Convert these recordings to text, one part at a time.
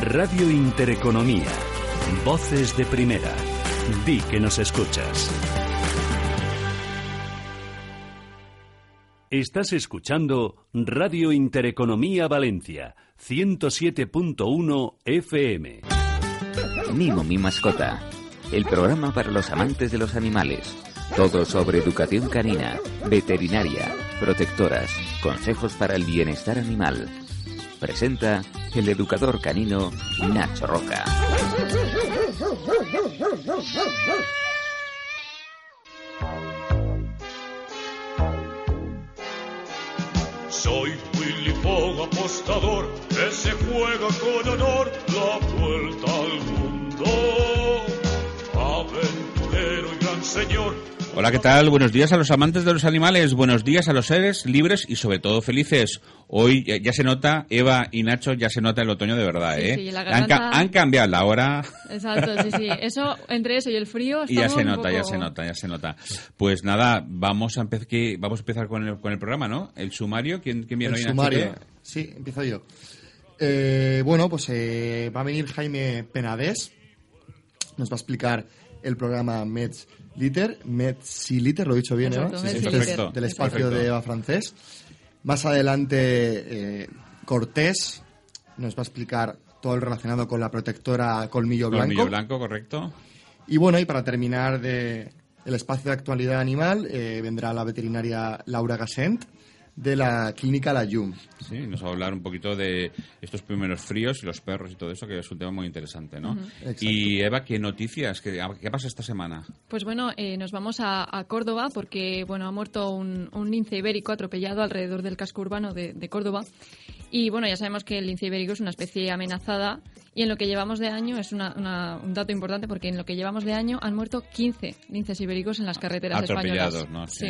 Radio Intereconomía. Voces de primera. Di que nos escuchas. Estás escuchando Radio Intereconomía Valencia, 107.1 FM. Mimo mi mascota. El programa para los amantes de los animales. Todo sobre educación canina, veterinaria, protectoras, consejos para el bienestar animal. Presenta el educador canino Nacho Roca. Soy Willy Fogg, apostador, que se juega con honor la vuelta al mundo. Aventurero y gran señor. Hola, ¿qué tal? Buenos días a los amantes de los animales, buenos días a los seres libres y sobre todo felices. Hoy ya, ya se nota, Eva y Nacho, ya se nota el otoño de verdad, Sí, ¿eh? sí, la han, ca- garganta- han cambiado la hora Exacto, sí, sí. Eso, entre eso y el frío, y ya se nota, ya se nota, ya se nota. Pues nada, vamos a, empe- que- vamos a empezar con el, con el programa, ¿no? El sumario, ¿quién, quién viene El hoy? Nacho? sumario. Sí, empiezo yo. Eh, bueno, pues eh, va a venir Jaime Penades. Nos va a explicar el programa Mets Liter. Metsi Liter, lo he dicho bien, Exacto, Eva. Metsi Este Liter. es Perfecto, del espacio perfecto. de Eva Francés. Más adelante, eh, Cortés nos va a explicar todo el relacionado con la protectora Colmillo Blanco. Colmillo blanco, correcto. Y bueno, y para terminar de el espacio de actualidad animal, eh, vendrá la veterinaria Laura Gassent de la clínica La Yum. Sí, nos va a hablar un poquito de estos primeros fríos y los perros y todo eso, que es un tema muy interesante, ¿no? Y Eva, ¿qué noticias? ¿Qué, qué pasa esta semana? Pues bueno, eh, nos vamos a, a Córdoba porque bueno ha muerto un, un lince ibérico atropellado alrededor del casco urbano de, de Córdoba. Y bueno, ya sabemos que el lince ibérico es una especie amenazada y en lo que llevamos de año es una- una- un dato importante porque en lo que llevamos de año han muerto 15 linces ibéricos en las carreteras Atropellados, españolas. ¿no? Sí.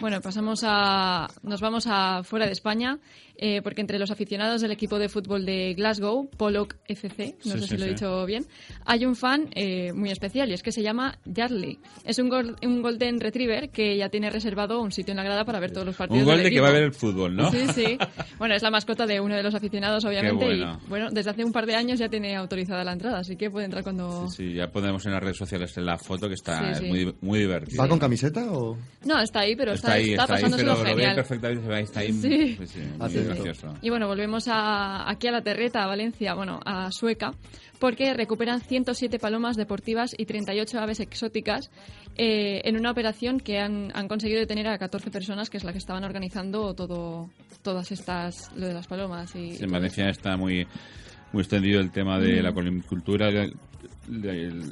Bueno, pasamos a. Nos vamos a fuera de España, eh, porque entre los aficionados del equipo de fútbol de Glasgow, Pollock FC, no Sí, sé sí, si lo he dicho bien, hay un fan eh, muy especial y es que se llama Jarly. Es un, gol- un Golden Retriever que ya tiene reservado un sitio en la grada para ver todos los partidos. Un gol del de que va a ver el fútbol, ¿no? Sí, sí. Bueno, es la mascota de uno de los aficionados, obviamente. bueno. Y bueno, desde hace un par de años ya tiene autorizada la entrada, así que puede entrar cuando. Sí, ya ponemos en las redes sociales la foto que está Sí, sí. muy, muy divertida. ¿Va con camiseta o...? No, está ahí, pero está, ahí, está, está ahí, pero lo ve perfectamente, ahí, está ahí. Sí. pues sí, muy gracioso. Y bueno, volvemos a, aquí a la Terreta, a Valencia, bueno, a Sueca, porque recuperan 107 palomas deportivas y 38 aves exóticas eh, en una operación que han, han conseguido detener a 14 personas, que es la que estaban organizando todo, todas estas, lo de las palomas. Y, Sí, en Valencia está muy, muy extendido el tema de la colimicultura, el,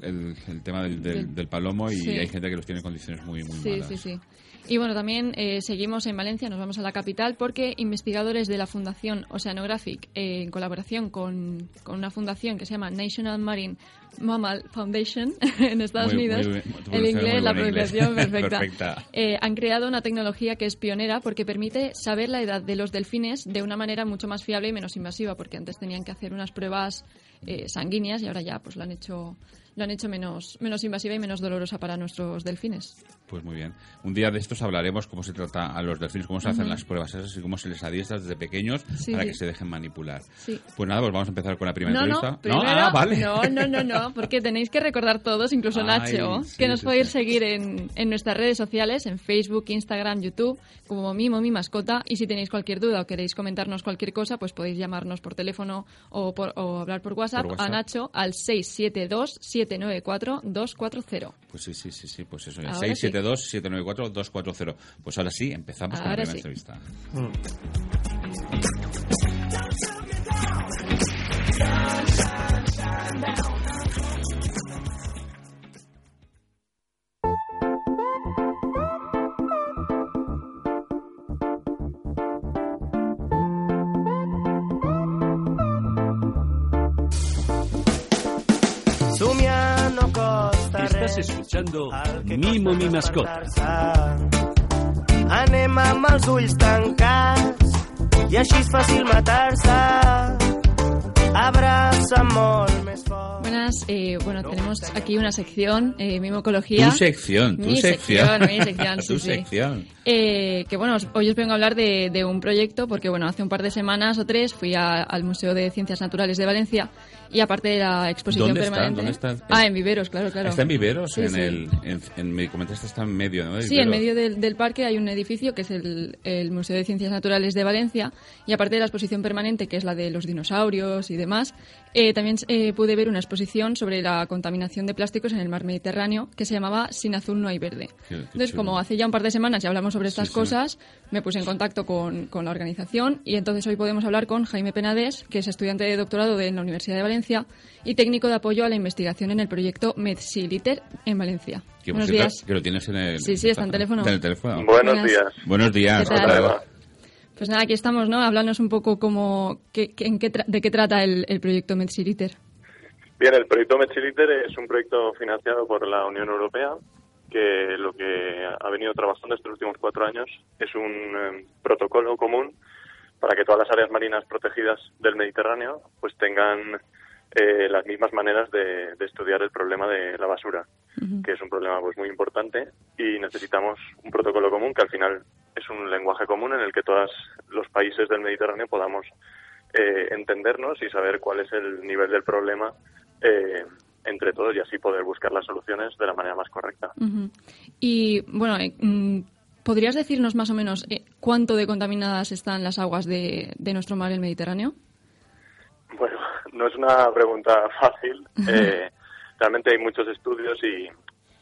el- tema del, del- Del- del palomo y Sí. hay gente que los tiene en condiciones muy, muy Sí, malas. sí, sí. Y bueno, también eh, seguimos en Valencia, nos vamos a la capital, porque investigadores de la Fundación Oceanographic, eh, en colaboración con, con una fundación que se llama National Marine Mammal Foundation en Estados Muy- Unidos, muy el inglés, la inglés. pronunciación perfecta, Perfecta. eh, han creado una tecnología que es pionera porque permite saber la edad de los delfines de una manera mucho más fiable y menos invasiva, porque antes tenían que hacer unas pruebas eh, sanguíneas y ahora ya pues lo han hecho lo han hecho menos, menos invasiva y menos dolorosa para nuestros delfines. Pues muy bien. Un día de estos hablaremos cómo se trata a los delfines, cómo se hacen las pruebas esas y cómo se les adiestra desde pequeños Sí, para sí. que se dejen manipular. Sí. Pues nada, pues vamos a empezar con la primera No, entrevista. no, primero, ah, vale. no, no, no, no, porque tenéis que recordar todos, incluso Ay, Nacho, sí, que nos sí, podéis sí. seguir en, en nuestras redes sociales, en Facebook, Instagram, YouTube, como Mimo, mi mascota, y si tenéis cualquier duda o queréis comentarnos cualquier cosa, pues podéis llamarnos por teléfono o, por, o hablar por WhatsApp, Por WhatsApp. a Nacho al 672-794-240. Pues sí, sí, sí, sí, pues eso ya. Ahora sí. 672-794-240. Pues ahora sí, empezamos con la primera entrevista. Somiar Estás escuchando Mimo mi mascota. Anem amb els ulls tancats i així és fàcil matar-se. T'abraça molt més fort. Buenas, eh, bueno, tenemos aquí una sección, eh, Mimocología. Tu sección, tu Mi sección. sección, mi sección, sí, tu sí. sección. Eh, que bueno, hoy os vengo a hablar de, de un proyecto porque bueno, hace un par de semanas o tres fui a- al Museo de Ciencias Naturales de Valencia y aparte de la exposición ¿Dónde está? permanente. ¿Dónde está? Ah, en Viveros, claro, claro. Está en Viveros, Sí, en sí. el... En, en- me comentaste está en medio, ¿no? Sí, en medio del, del parque hay un edificio que es el, el Museo de Ciencias Naturales de Valencia y aparte de la exposición permanente que es la de los dinosaurios y demás, eh, también eh, pude ver una exposición sobre la contaminación de plásticos en el mar Mediterráneo que se llamaba Sin azul no hay verde. Qué- qué Entonces, chulo. como hace ya un par de semanas ya hablamos sobre estas sí. cosas, me puse en contacto con, con la organización y entonces hoy podemos hablar con Jaime Penades, que es estudiante de doctorado de la Universidad de Valencia y técnico de apoyo a la investigación en el proyecto MedSiliter en Valencia. Que, Buenos cierto, días. que lo tienes en el... Sí, sí, está en teléfono. Está en el teléfono. Buenos Buenas. días. Buenos días. Pues nada, aquí estamos, ¿no? Hablándonos un poco como qué- en qué de qué trata el, el proyecto MedSiliter. Bien, el proyecto Mechiliter es un proyecto financiado por la Unión Europea que lo que ha venido trabajando estos últimos cuatro años es un eh, protocolo común para que todas las áreas marinas protegidas del Mediterráneo pues tengan eh, las mismas maneras de, de estudiar el problema de la basura, que es un problema pues muy importante y necesitamos un protocolo común que al final es un lenguaje común en el que todos los países del Mediterráneo podamos eh, entendernos y saber cuál es el nivel del problema eh, entre todos y así poder buscar las soluciones de la manera más correcta. Y bueno, eh, mm, ¿podrías decirnos más o menos eh, cuánto de contaminadas están las aguas de, de nuestro mar, el Mediterráneo? Bueno, no es una pregunta fácil. Eh, realmente hay muchos estudios y,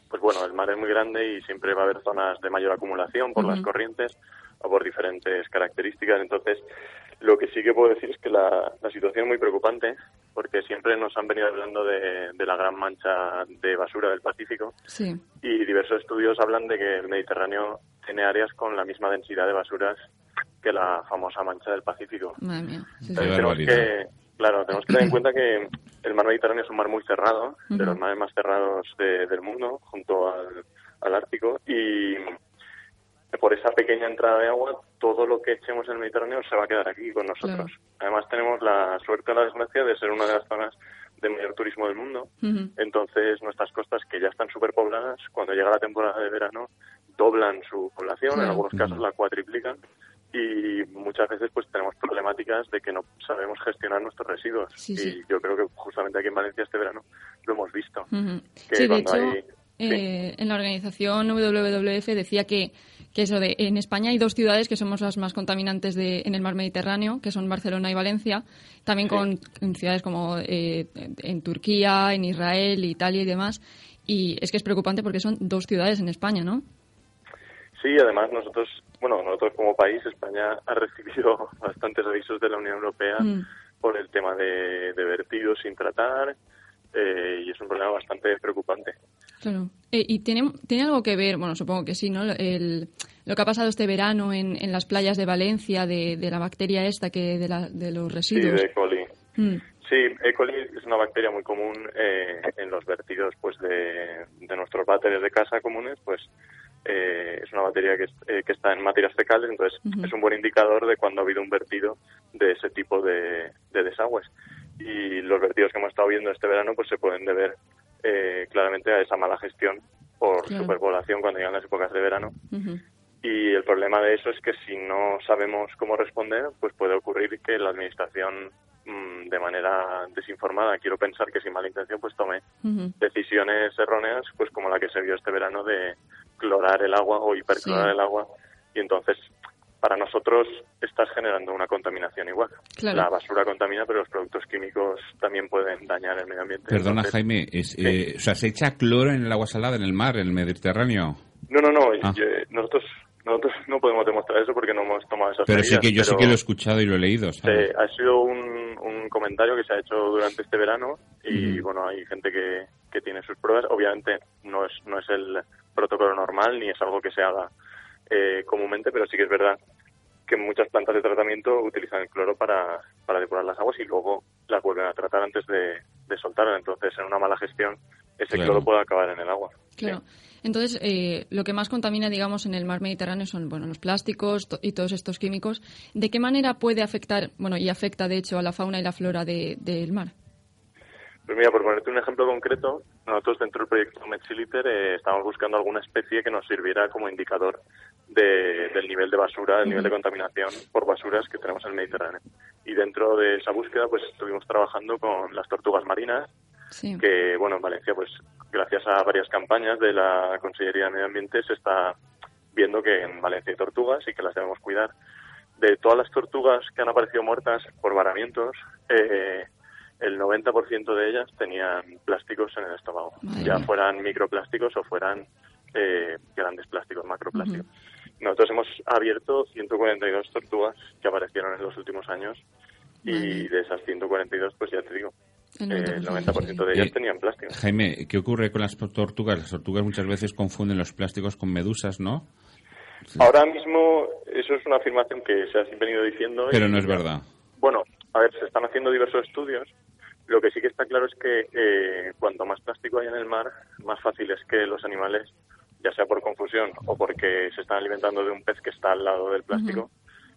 pues bueno, el mar es muy grande y siempre va a haber zonas de mayor acumulación por las corrientes o por diferentes características. Entonces, lo que sí que puedo decir es que la, la situación es muy preocupante porque siempre nos han venido hablando de, de la gran mancha de basura del Pacífico Sí. y diversos estudios hablan de que el Mediterráneo tiene áreas con la misma densidad de basuras que la famosa mancha del Pacífico. Madre mía. Sí, sí. Entonces, tenemos que, claro, tenemos que tener en cuenta que el mar Mediterráneo es un mar muy cerrado, de los mares más cerrados de- del mundo, junto al, al Ártico, y por esa pequeña entrada de agua, todo lo que echemos en el Mediterráneo se va a quedar aquí con nosotros. Además, tenemos la suerte o la desgracia de ser una de las zonas de mayor turismo del mundo. Entonces, nuestras costas, que ya están superpobladas, cuando llega la temporada de verano, doblan su población, en algunos casos la cuatriplican, y muchas veces pues tenemos problemáticas de que no sabemos gestionar nuestros residuos. Sí, y yo creo que justamente aquí en Valencia este verano lo hemos visto. Que Sí, de hecho, hay- eh, en la organización WWF decía que, que eso de en España hay dos ciudades que somos las más contaminantes de, en el mar Mediterráneo, que son Barcelona y Valencia, también con en ciudades como eh, en Turquía, en Israel, Italia y demás. Y es que es preocupante porque son dos ciudades en España, ¿no? Sí, además nosotros, bueno, nosotros como país, España ha recibido bastantes avisos de la Unión Europea Mm. por el tema de, de vertidos sin tratar, eh, y es un problema bastante preocupante. Claro. Eh, ¿Y tiene, tiene algo que ver, bueno, supongo que sí, ¿no? El, lo que ha pasado este verano en, en las playas de Valencia, de, de la bacteria esta, que de, la, de los Sí, residuos. de E. coli. Mm. Sí, E. coli es una bacteria muy común eh, en los vertidos pues de, de nuestros váteres de casa comunes, pues eh, es una bacteria que, es- eh, que está en materias fecales, entonces es un buen indicador de cuando ha habido un vertido de ese tipo de, de desagües. Y los vertidos que hemos estado viendo este verano pues se pueden deber eh, claramente a esa mala gestión por Claro. superpoblación cuando llegan las épocas de verano. Y el problema de eso es que si no sabemos cómo responder, pues puede ocurrir que la administración, mm, de manera desinformada, quiero pensar que sin mala intención, pues tome decisiones erróneas, pues como la que se vio este verano de clorar el agua o hiperclorar Sí. el agua. Y entonces, para nosotros, estás generando una contaminación igual. Claro. La basura contamina, pero los productos químicos también pueden dañar el medio ambiente. Perdona, Entonces, Jaime, es, eh, o sea, ¿se echa cloro en el agua salada, en el mar, en el Mediterráneo? No, no, no. Ah. yo- nosotros, nosotros no podemos demostrar eso porque no hemos tomado esas Pero sí que yo sí que lo he escuchado y lo he leído, ¿sabes? Eh, ha sido un, un comentario que se ha hecho durante este verano y bueno, hay gente que, que tiene sus pruebas. Obviamente no es, no es el protocolo normal ni es algo que se haga eh, comúnmente, pero sí que es verdad que muchas plantas de tratamiento utilizan el cloro para, para depurar las aguas y luego las vuelven a tratar antes de, de soltarlas. Entonces, en una mala gestión, ese Claro. cloro puede acabar en el agua. Claro. Entonces, eh, lo que más contamina, digamos, en el mar Mediterráneo son, bueno, los plásticos to- y todos estos químicos. ¿De qué manera puede afectar, bueno, y afecta, de hecho, a la fauna y la flora de- del mar? Pues mira, por ponerte un ejemplo concreto, nosotros dentro del proyecto Metsiliter eh, estamos buscando alguna especie que nos sirviera como indicador de- del nivel de basura, del nivel de contaminación por basuras que tenemos en el Mediterráneo. Y dentro de esa búsqueda, pues estuvimos trabajando con las tortugas marinas, Sí. que, bueno, en Valencia, pues gracias a varias campañas de la Consellería de Medio Ambiente se está viendo que en Valencia hay tortugas y que las debemos cuidar. De todas las tortugas que han aparecido muertas por varamientos, eh, el 90% de ellas tenían plásticos en el estómago, Madre ya mía. fueran microplásticos o fueran eh, grandes plásticos, macroplásticos. Nosotros hemos abierto 142 tortugas que aparecieron en los últimos años y Madre. de esas 142, pues ya te digo, El eh, 90%, el 90% de ellas Eh, tenían plástico. Jaime, ¿qué ocurre con las tortugas? Las tortugas muchas veces confunden los plásticos con medusas, ¿no? Ahora mismo, eso es una afirmación que se ha venido diciendo. Pero y- no es verdad. Bueno, a ver, se están haciendo diversos estudios. Lo que sí que está claro es que eh, cuanto más plástico hay en el mar, más fácil es que los animales, ya sea por confusión o porque se están alimentando de un pez que está al lado del plástico,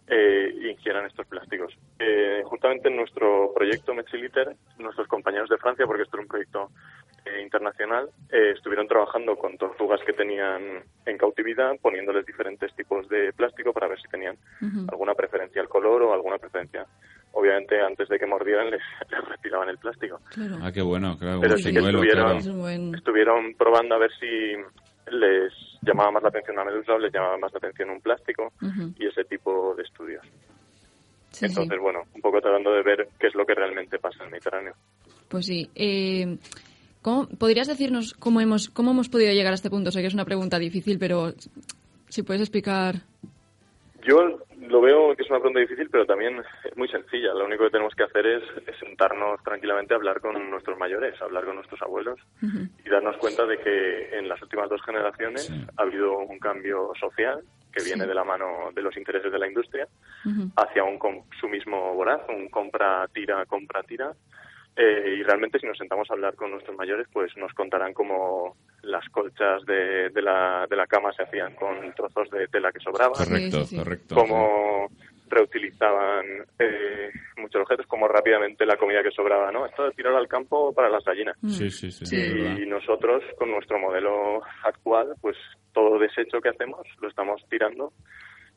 eh, ingieran estos plásticos. Eh, justamente en nuestro proyecto Metsiliter, nuestros compañeros de Francia, porque esto es un proyecto eh, internacional, eh, estuvieron trabajando con tortugas que tenían en cautividad, poniéndoles diferentes tipos de plástico para ver si tenían alguna preferencia al color o alguna preferencia. Obviamente, antes de que mordieran, les, les retiraban el plástico. Claro. Ah, qué bueno, claro. Pero sí que estuvieron- claro. Buen... Estuvieron probando a ver si les llamaba más la atención una medusa o les llamaba más la atención un plástico y ese tipo de estudios. Sí, sí. Entonces, bueno, un poco tratando de ver qué es lo que realmente pasa en el Mediterráneo. Pues sí. Eh, ¿cómo- ¿Podrías decirnos cómo hemos, cómo hemos podido llegar a este punto? Sé que es una pregunta difícil, pero si puedes explicar. Yo lo veo que es una pregunta difícil, pero también es muy sencilla. Lo único que tenemos que hacer es, es sentarnos tranquilamente a hablar con nuestros mayores, a hablar con nuestros abuelos y darnos cuenta de que en las últimas dos generaciones Sí. ha habido un cambio social que viene de la mano de los intereses de la industria Ujú. hacia un consumismo voraz, un compra-tira, compra-tira. Eh, y realmente si nos sentamos a hablar con nuestros mayores, pues nos contarán cómo las colchas de, de la, de la cama se hacían con trozos de tela que sobraban, Correcto, sí, sí. correcto. cómo reutilizaban eh, muchos objetos, cómo rápidamente la comida que sobraba, ¿no? Esto de tirar al campo para las gallinas. Sí, sí, sí, es verdad. Y nosotros, con nuestro modelo actual, pues todo desecho que hacemos lo estamos tirando.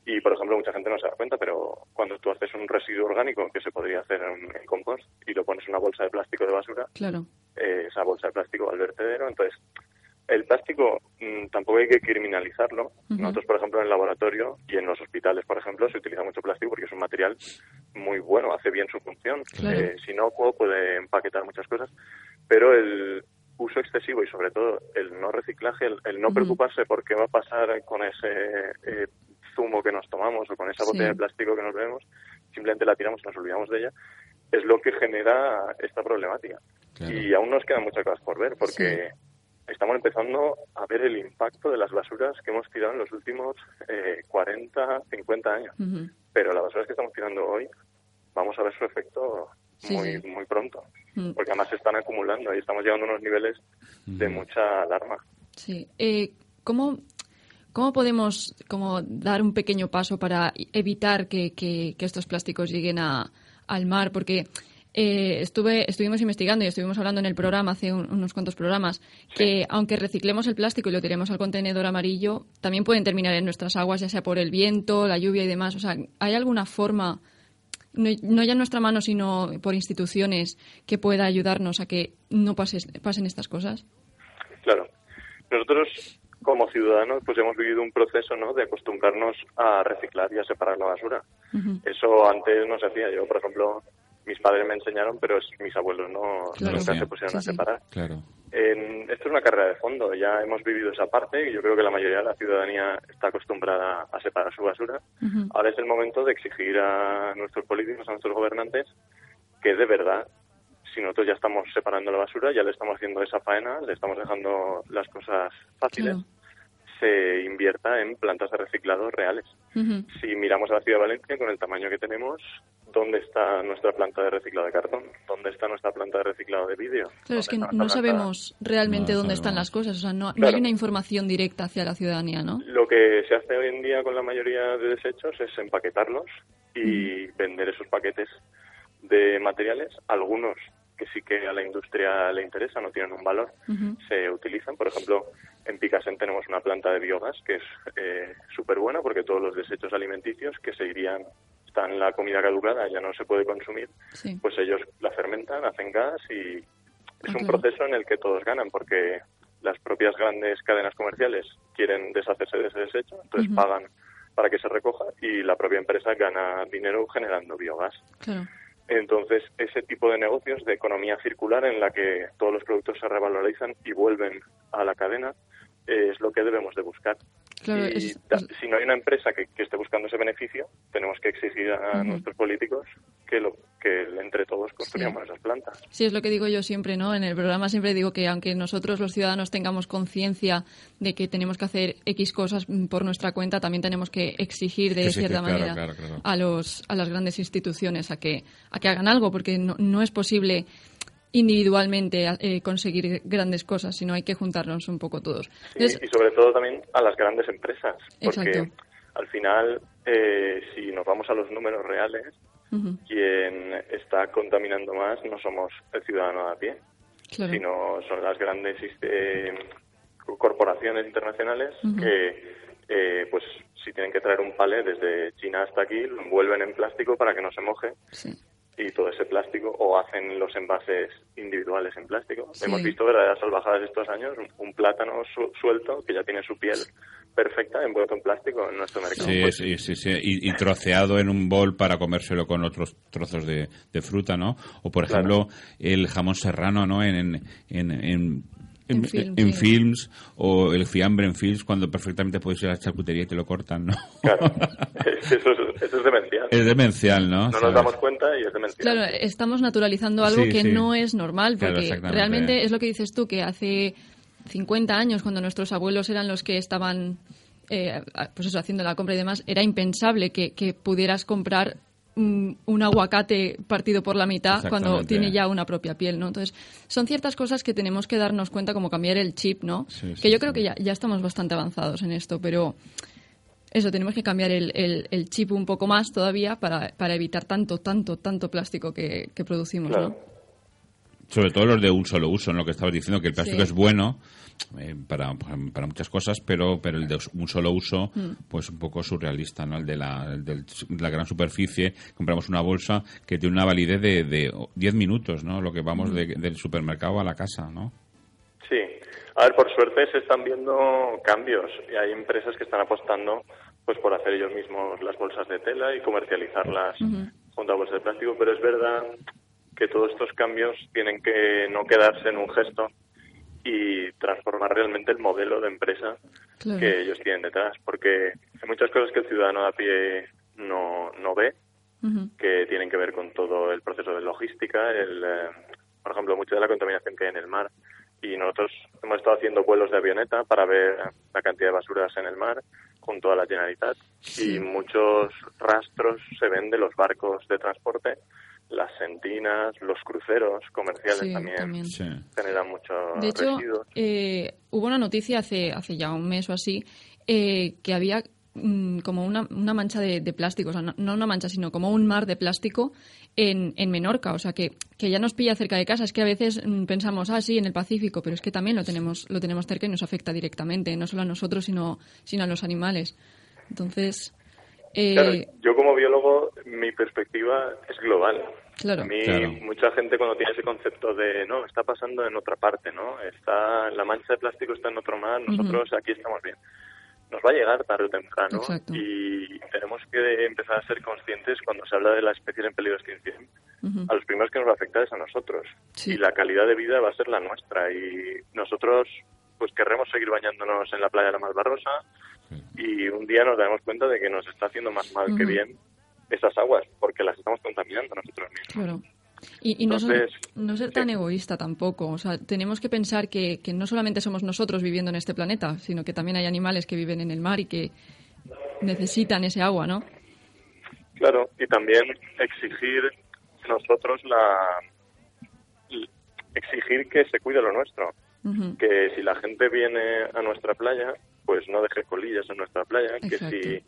Y, por ejemplo, mucha gente no se da cuenta, pero cuando tú haces un residuo orgánico que se podría hacer en, en compost y lo pones en una bolsa de plástico de basura, Claro. eh, esa bolsa de plástico va al vertedero. Entonces, el plástico mm, tampoco hay que criminalizarlo. Nosotros, por ejemplo, en el laboratorio y en los hospitales, por ejemplo, se utiliza mucho plástico porque es un material muy bueno, hace bien su función. Claro. Eh, si no, puede empaquetar muchas cosas. Pero el uso excesivo y sobre todo el no reciclaje, el, el no preocuparse por qué va a pasar con ese eh, zumo que nos tomamos o con esa Sí. botella de plástico que nos bebemos, simplemente la tiramos y nos olvidamos de ella, es lo que genera esta problemática. Claro. Y aún nos quedan muchas cosas por ver, porque estamos empezando a ver el impacto de las basuras que hemos tirado en los últimos eh, 40, 50 años. Pero las basuras que estamos tirando hoy, vamos a ver su efecto Sí, muy, sí. muy pronto. Mm. Porque además se están acumulando y estamos llegando a unos niveles de mucha alarma. Sí. Eh, ¿cómo, ¿Cómo podemos como dar un pequeño paso para evitar que, que- que estos plásticos lleguen a, al mar? Porque eh, estuve, estuvimos investigando y estuvimos hablando en el programa, hace un- unos cuantos programas, que aunque reciclemos el plástico y lo tiremos al contenedor amarillo, también pueden terminar en nuestras aguas, ya sea por el viento, la lluvia y demás. O sea, ¿hay alguna forma, no, no ya en nuestra mano, sino por instituciones, que pueda ayudarnos a que no pases- pasen estas cosas? Claro. Nosotros, como ciudadanos, pues hemos vivido un proceso ¿no? de acostumbrarnos a reciclar y a separar la basura. Eso antes no se hacía. Yo, por ejemplo, mis padres me enseñaron, pero mis abuelos no Claro. nunca Sí. se pusieron Sí, a sí. separar. Claro. En- esto es una carrera de fondo. Ya hemos vivido esa parte y yo creo que la mayoría de la ciudadanía está acostumbrada a separar su basura. Ahora es el momento de exigir a nuestros políticos, a nuestros gobernantes, que de verdad, si nosotros ya estamos separando la basura, ya le estamos haciendo esa faena, le estamos dejando las cosas fáciles, Claro. se invierta en plantas de reciclado reales. Si miramos a la ciudad de Valencia, con el tamaño que tenemos, ¿dónde está nuestra planta de reciclado de cartón? ¿Dónde está nuestra planta de reciclado de vidrio? Claro, es que ¿Dónde está no planta? sabemos realmente No dónde están las cosas, o sea, no, hay una información directa hacia la ciudadanía, ¿no? Lo que se hace hoy en día con la mayoría de desechos es empaquetarlos y vender esos paquetes de materiales. Algunos que sí que a la industria le interesa, no tienen un valor, se utilizan. Por ejemplo, en Picasen tenemos una planta de biogás que es súper buena porque todos los desechos alimenticios que se irían, están la comida caducada, ya no se puede consumir, Sí. pues ellos la fermentan, hacen gas y es Ah, un claro. proceso en el que todos ganan porque las propias grandes cadenas comerciales quieren deshacerse de ese desecho, entonces pagan para que se recoja y la propia empresa gana dinero generando biogás. Claro. Entonces, ese tipo de negocios de economía circular en la que todos los productos se revalorizan y vuelven a la cadena eh, es lo que debemos de buscar. Claro, y es- da- es- si no hay una empresa que, que esté buscando ese beneficio, tenemos que exigir a nuestros políticos que, lo, que entre todos construyamos esas plantas. Sí, es lo que digo yo siempre, ¿no? En el programa siempre digo que aunque nosotros los ciudadanos tengamos conciencia de que tenemos que hacer X cosas mm, por nuestra cuenta, también tenemos que exigir de sí, cierta claro, manera claro, claro. a los a las grandes instituciones a que a que hagan algo, porque no, no es posible individualmente eh, conseguir grandes cosas, sino hay que juntarnos un poco todos. Sí, y sobre todo también a las grandes empresas, porque Exacto. al final, eh, si nos vamos a los números reales, ujú, quien está contaminando más no somos el ciudadano de a pie, claro. sino son las grandes eh, corporaciones internacionales Ujú. que, eh, pues, si tienen que traer un palé desde China hasta aquí, lo envuelven en plástico para que no se moje Sí. Y todo ese plástico, o hacen los envases individuales en plástico. Sí. Hemos visto verdaderas salvajadas estos años, un- un plátano su- suelto que ya tiene su piel perfecta envuelto en plástico en nuestro mercado. Sí, Pues, sí, sí, sí. Y, y troceado en un bol para comérselo con otros trozos de, de fruta, ¿no? O, por Claro. ejemplo, el jamón serrano, ¿no? En, en, en, en- En en- film, en sí. films o el fiambre en films cuando perfectamente puedes ir a la charcutería y te lo cortan, ¿no? Claro, eso es, eso es demencial. es demencial, ¿no? No nos damos cuenta y es demencial. Claro, estamos naturalizando algo Sí, que sí. no es normal, porque realmente es lo que dices tú, que hace 50 años, cuando nuestros abuelos eran los que estaban eh, pues eso, haciendo la compra y demás, era impensable que, que pudieras comprar un, un aguacate partido por la mitad cuando tiene ya una propia piel, ¿no? Entonces, son ciertas cosas que tenemos que darnos cuenta, como cambiar el chip, ¿no? Sí, sí, que yo sí. creo que ya, ya estamos bastante avanzados en esto, pero eso, tenemos que cambiar el, el- el chip un poco más todavía para, para evitar tanto, tanto, tanto plástico que, que producimos, Claro. ¿no? Sobre todo los de un solo uso, en lo que estabas diciendo, que el plástico Sí. es bueno eh, para, para muchas cosas, pero, pero el de un solo uso, Mm. pues un poco surrealista, ¿no? El de la, el la gran superficie, compramos una bolsa que tiene una validez de, de 10 minutos, ¿no? Lo que vamos Mm. de- del supermercado a la casa, ¿no? Sí. A ver, por suerte se están viendo cambios y hay empresas que están apostando pues por hacer ellos mismos las bolsas de tela y comercializarlas junto a bolsas de plástico, pero es verdad que todos estos cambios tienen que no quedarse en un gesto y transformar realmente el modelo de empresa Claro. que ellos tienen detrás, porque hay muchas cosas que el ciudadano de a pie no, no ve, que tienen que ver con todo el proceso de logística, el, eh, por ejemplo, mucha de la contaminación que hay en el mar. Y nosotros hemos estado haciendo vuelos de avioneta para ver la cantidad de basuras en el mar junto a la Generalitat y muchos rastros se ven de los barcos de transporte, las sentinas, los cruceros comerciales Sí, también, también. Sí. generan muchos De hecho, residuos. eh, hubo una noticia hace, hace ya un mes o así eh, que había mm, como una, una mancha de, de plástico, o sea, no, no una mancha, sino como un mar de plástico en, en Menorca, o sea, que, que ya nos pilla cerca de casa. Es que a veces mm, pensamos, ah, sí, en el Pacífico, pero es que también lo tenemos, lo tenemos cerca y nos afecta directamente, no solo a nosotros, sino, sino a los animales. Entonces, eh, Claro, yo como biólogo, mi perspectiva es global. Claro. A mí, Claro. mucha gente cuando tiene ese concepto de, no, está pasando en otra parte, ¿no? Está, la mancha de plástico está en otro mar, nosotros aquí estamos bien. Nos va a llegar tarde o temprano Exacto. y tenemos que empezar a ser conscientes cuando se habla de las especies en peligro de extinción. ujú, A los primeros que nos va a afectar es a nosotros. Sí. Y la calidad de vida va a ser la nuestra. Y nosotros, pues querremos seguir bañándonos en la playa de la Malvarrosa y un día nos daremos cuenta de que nos está haciendo más mal que bien esas aguas, porque las estamos contaminando nosotros mismos. claro. Y, y no, ser, Entonces, no ser tan egoísta tampoco. O sea, tenemos que pensar que, que no solamente somos nosotros viviendo en este planeta, sino que también hay animales que viven en el mar y que necesitan ese agua, ¿no? Claro, y también exigir nosotros la exigir que se cuide lo nuestro, que si la gente viene a nuestra playa, pues no deje colillas en nuestra playa, que si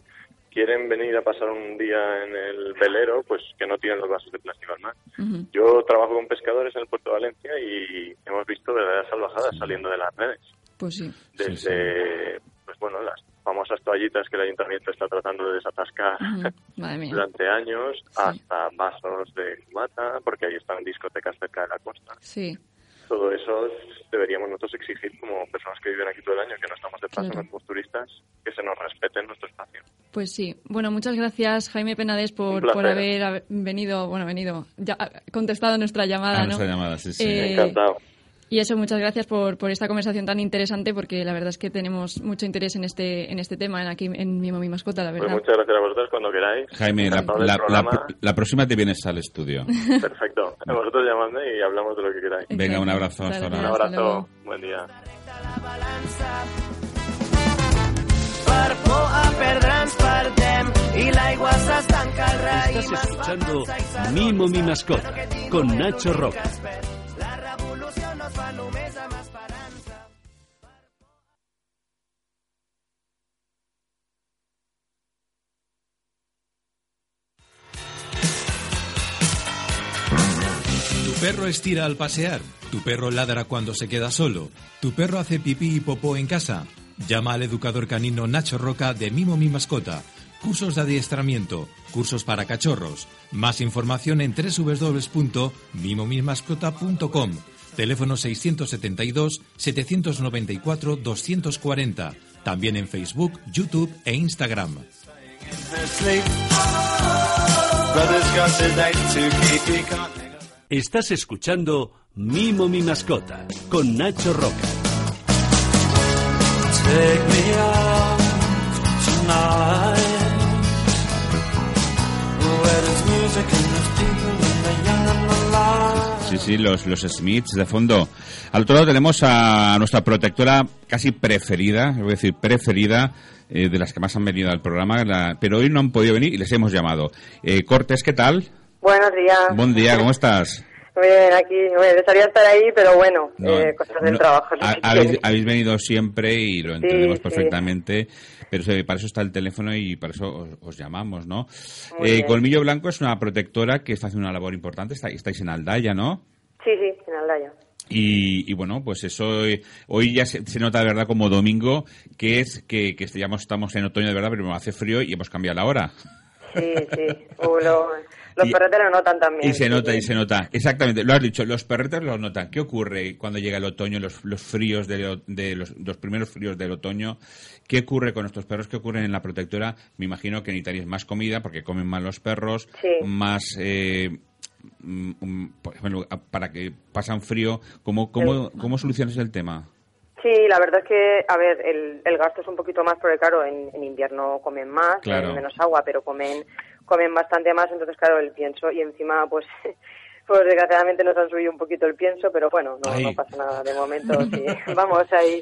quieren venir a pasar un día en el velero, pues que no tiren los vasos de plástico al mar. Yo trabajo con pescadores en el puerto de Valencia y hemos visto verdaderas salvajadas saliendo de las redes. Pues sí. Desde, pues bueno, las famosas toallitas que el ayuntamiento está tratando de desatascar durante años, hasta vasos de cubata, porque ahí están discotecas cerca de la costa. Sí. Todo eso deberíamos nosotros exigir como personas que viven aquí todo el año, que no estamos de paso, Claro. no somos turistas, que se nos respete nuestro espacio. Pues sí. Bueno, muchas gracias, Jaime Penades, por, por haber haber venido, bueno, venido, ya, contestado nuestra llamada, A ¿no? nuestra llamada, sí, sí. Eh, Encantado. Y eso, muchas gracias por, por esta conversación tan interesante, porque la verdad es que tenemos mucho interés en este, en este tema, en aquí en Mimo Mi Mascota, la Pues verdad. muchas gracias a vosotros cuando queráis. Jaime, la, próxima te vienes al estudio. Perfecto. A vosotros llamadme y hablamos de lo que queráis. Venga, un abrazo. Hasta. Un abrazo. Buen día. Estás escuchando Mimo mi mascota con Nacho Roca. Perro estira al pasear, tu perro ladra cuando se queda solo, tu perro hace pipí y popó en casa. Llama al educador canino Nacho Roca de Mimo Mi Mascota. Cursos de adiestramiento, cursos para cachorros. Más información en www.mimomismascota.com. Teléfono 672 794 240. También en Facebook, YouTube e Instagram. Estás escuchando Mimo mi mascota con Nacho Roca. Sí, sí, los, los Smiths de fondo. Al otro lado tenemos a nuestra protectora casi preferida, voy a decir preferida, eh, de las que más han venido al programa, la- pero hoy no han podido venir y les hemos llamado. Eh, Cortés, ¿qué tal? Buenos días. Buen día, ¿cómo estás? Muy bien, aquí me gustaría estar ahí, pero bueno, No, eh, cosas del no, trabajo. habéis, venido siempre y lo entendemos sí. perfectamente, pero para eso está el teléfono y para eso os, os llamamos, ¿no? Eh. Colmillo Blanco es una protectora que está haciendo una labor importante, está- estáis en Aldaya, ¿no? Sí, sí, en Aldaya. Y, y bueno, pues eso eh, hoy ya se, se nota de verdad como domingo, que es que, que estamos, estamos en otoño de verdad, pero hace frío y hemos cambiado la hora. Sí, sí. Uh, lo- los Y- perretes lo notan también. Y se nota, y se nota. Exactamente, lo has dicho, los perretes lo notan. ¿Qué ocurre cuando llega el otoño, los, los fríos de, de los, los primeros fríos del otoño? ¿Qué ocurre con estos perros? ¿Qué ocurre en la protectora? Me imagino que necesitaréis más comida porque comen más los perros, Sí. más... eh, mm, mm, para que pasan frío, ¿cómo, cómo, cómo solucionas el tema? Sí, la verdad es que, a ver, el, el gasto es un poquito más porque, claro, en, en invierno comen más, Claro. menos agua, pero comen comen bastante más, entonces, claro, el pienso y encima, pues, pues desgraciadamente nos han subido un poquito el pienso, pero bueno, no, no pasa nada de momento, sí. Vamos ahí,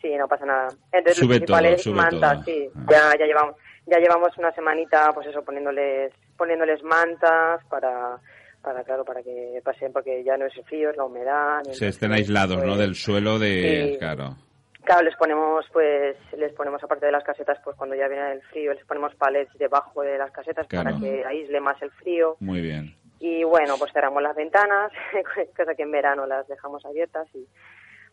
sí, no pasa nada. Entonces, Sube lo principal todo, es sube mantas, todo. sí. Ya, ya llevamos ya llevamos una semanita, pues eso, poniéndoles poniéndoles mantas para para claro para que pasen porque ya no es el frío es la humedad Se estén aislados, ¿no? pues, Del suelo de... sí. Claro. Claro, les ponemos, pues, les ponemos aparte de las casetas, pues cuando ya viene el frío, les ponemos palets debajo de las casetas para Claro. que aísle más el frío. Muy bien. Y bueno, pues cerramos las ventanas, cosa que en verano las dejamos abiertas y,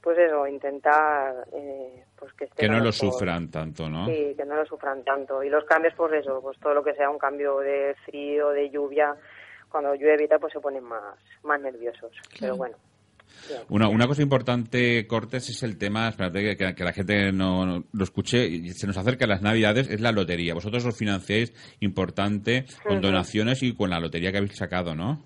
pues eso, intentar, eh, pues que estén Que no lo sufran tanto, ¿no? Sí, que no lo sufran tanto. Y los cambios, pues eso, pues todo lo que sea un cambio de frío, de lluvia, cuando llueve y tal, pues se ponen más, más nerviosos. Pero bueno. Una, una cosa importante, Cortés, es el tema, espérate que, que la gente no, no lo escuche, y se nos acerca las Navidades, es la lotería. Vosotros os financiáis importante con donaciones y con la lotería que habéis sacado, ¿no?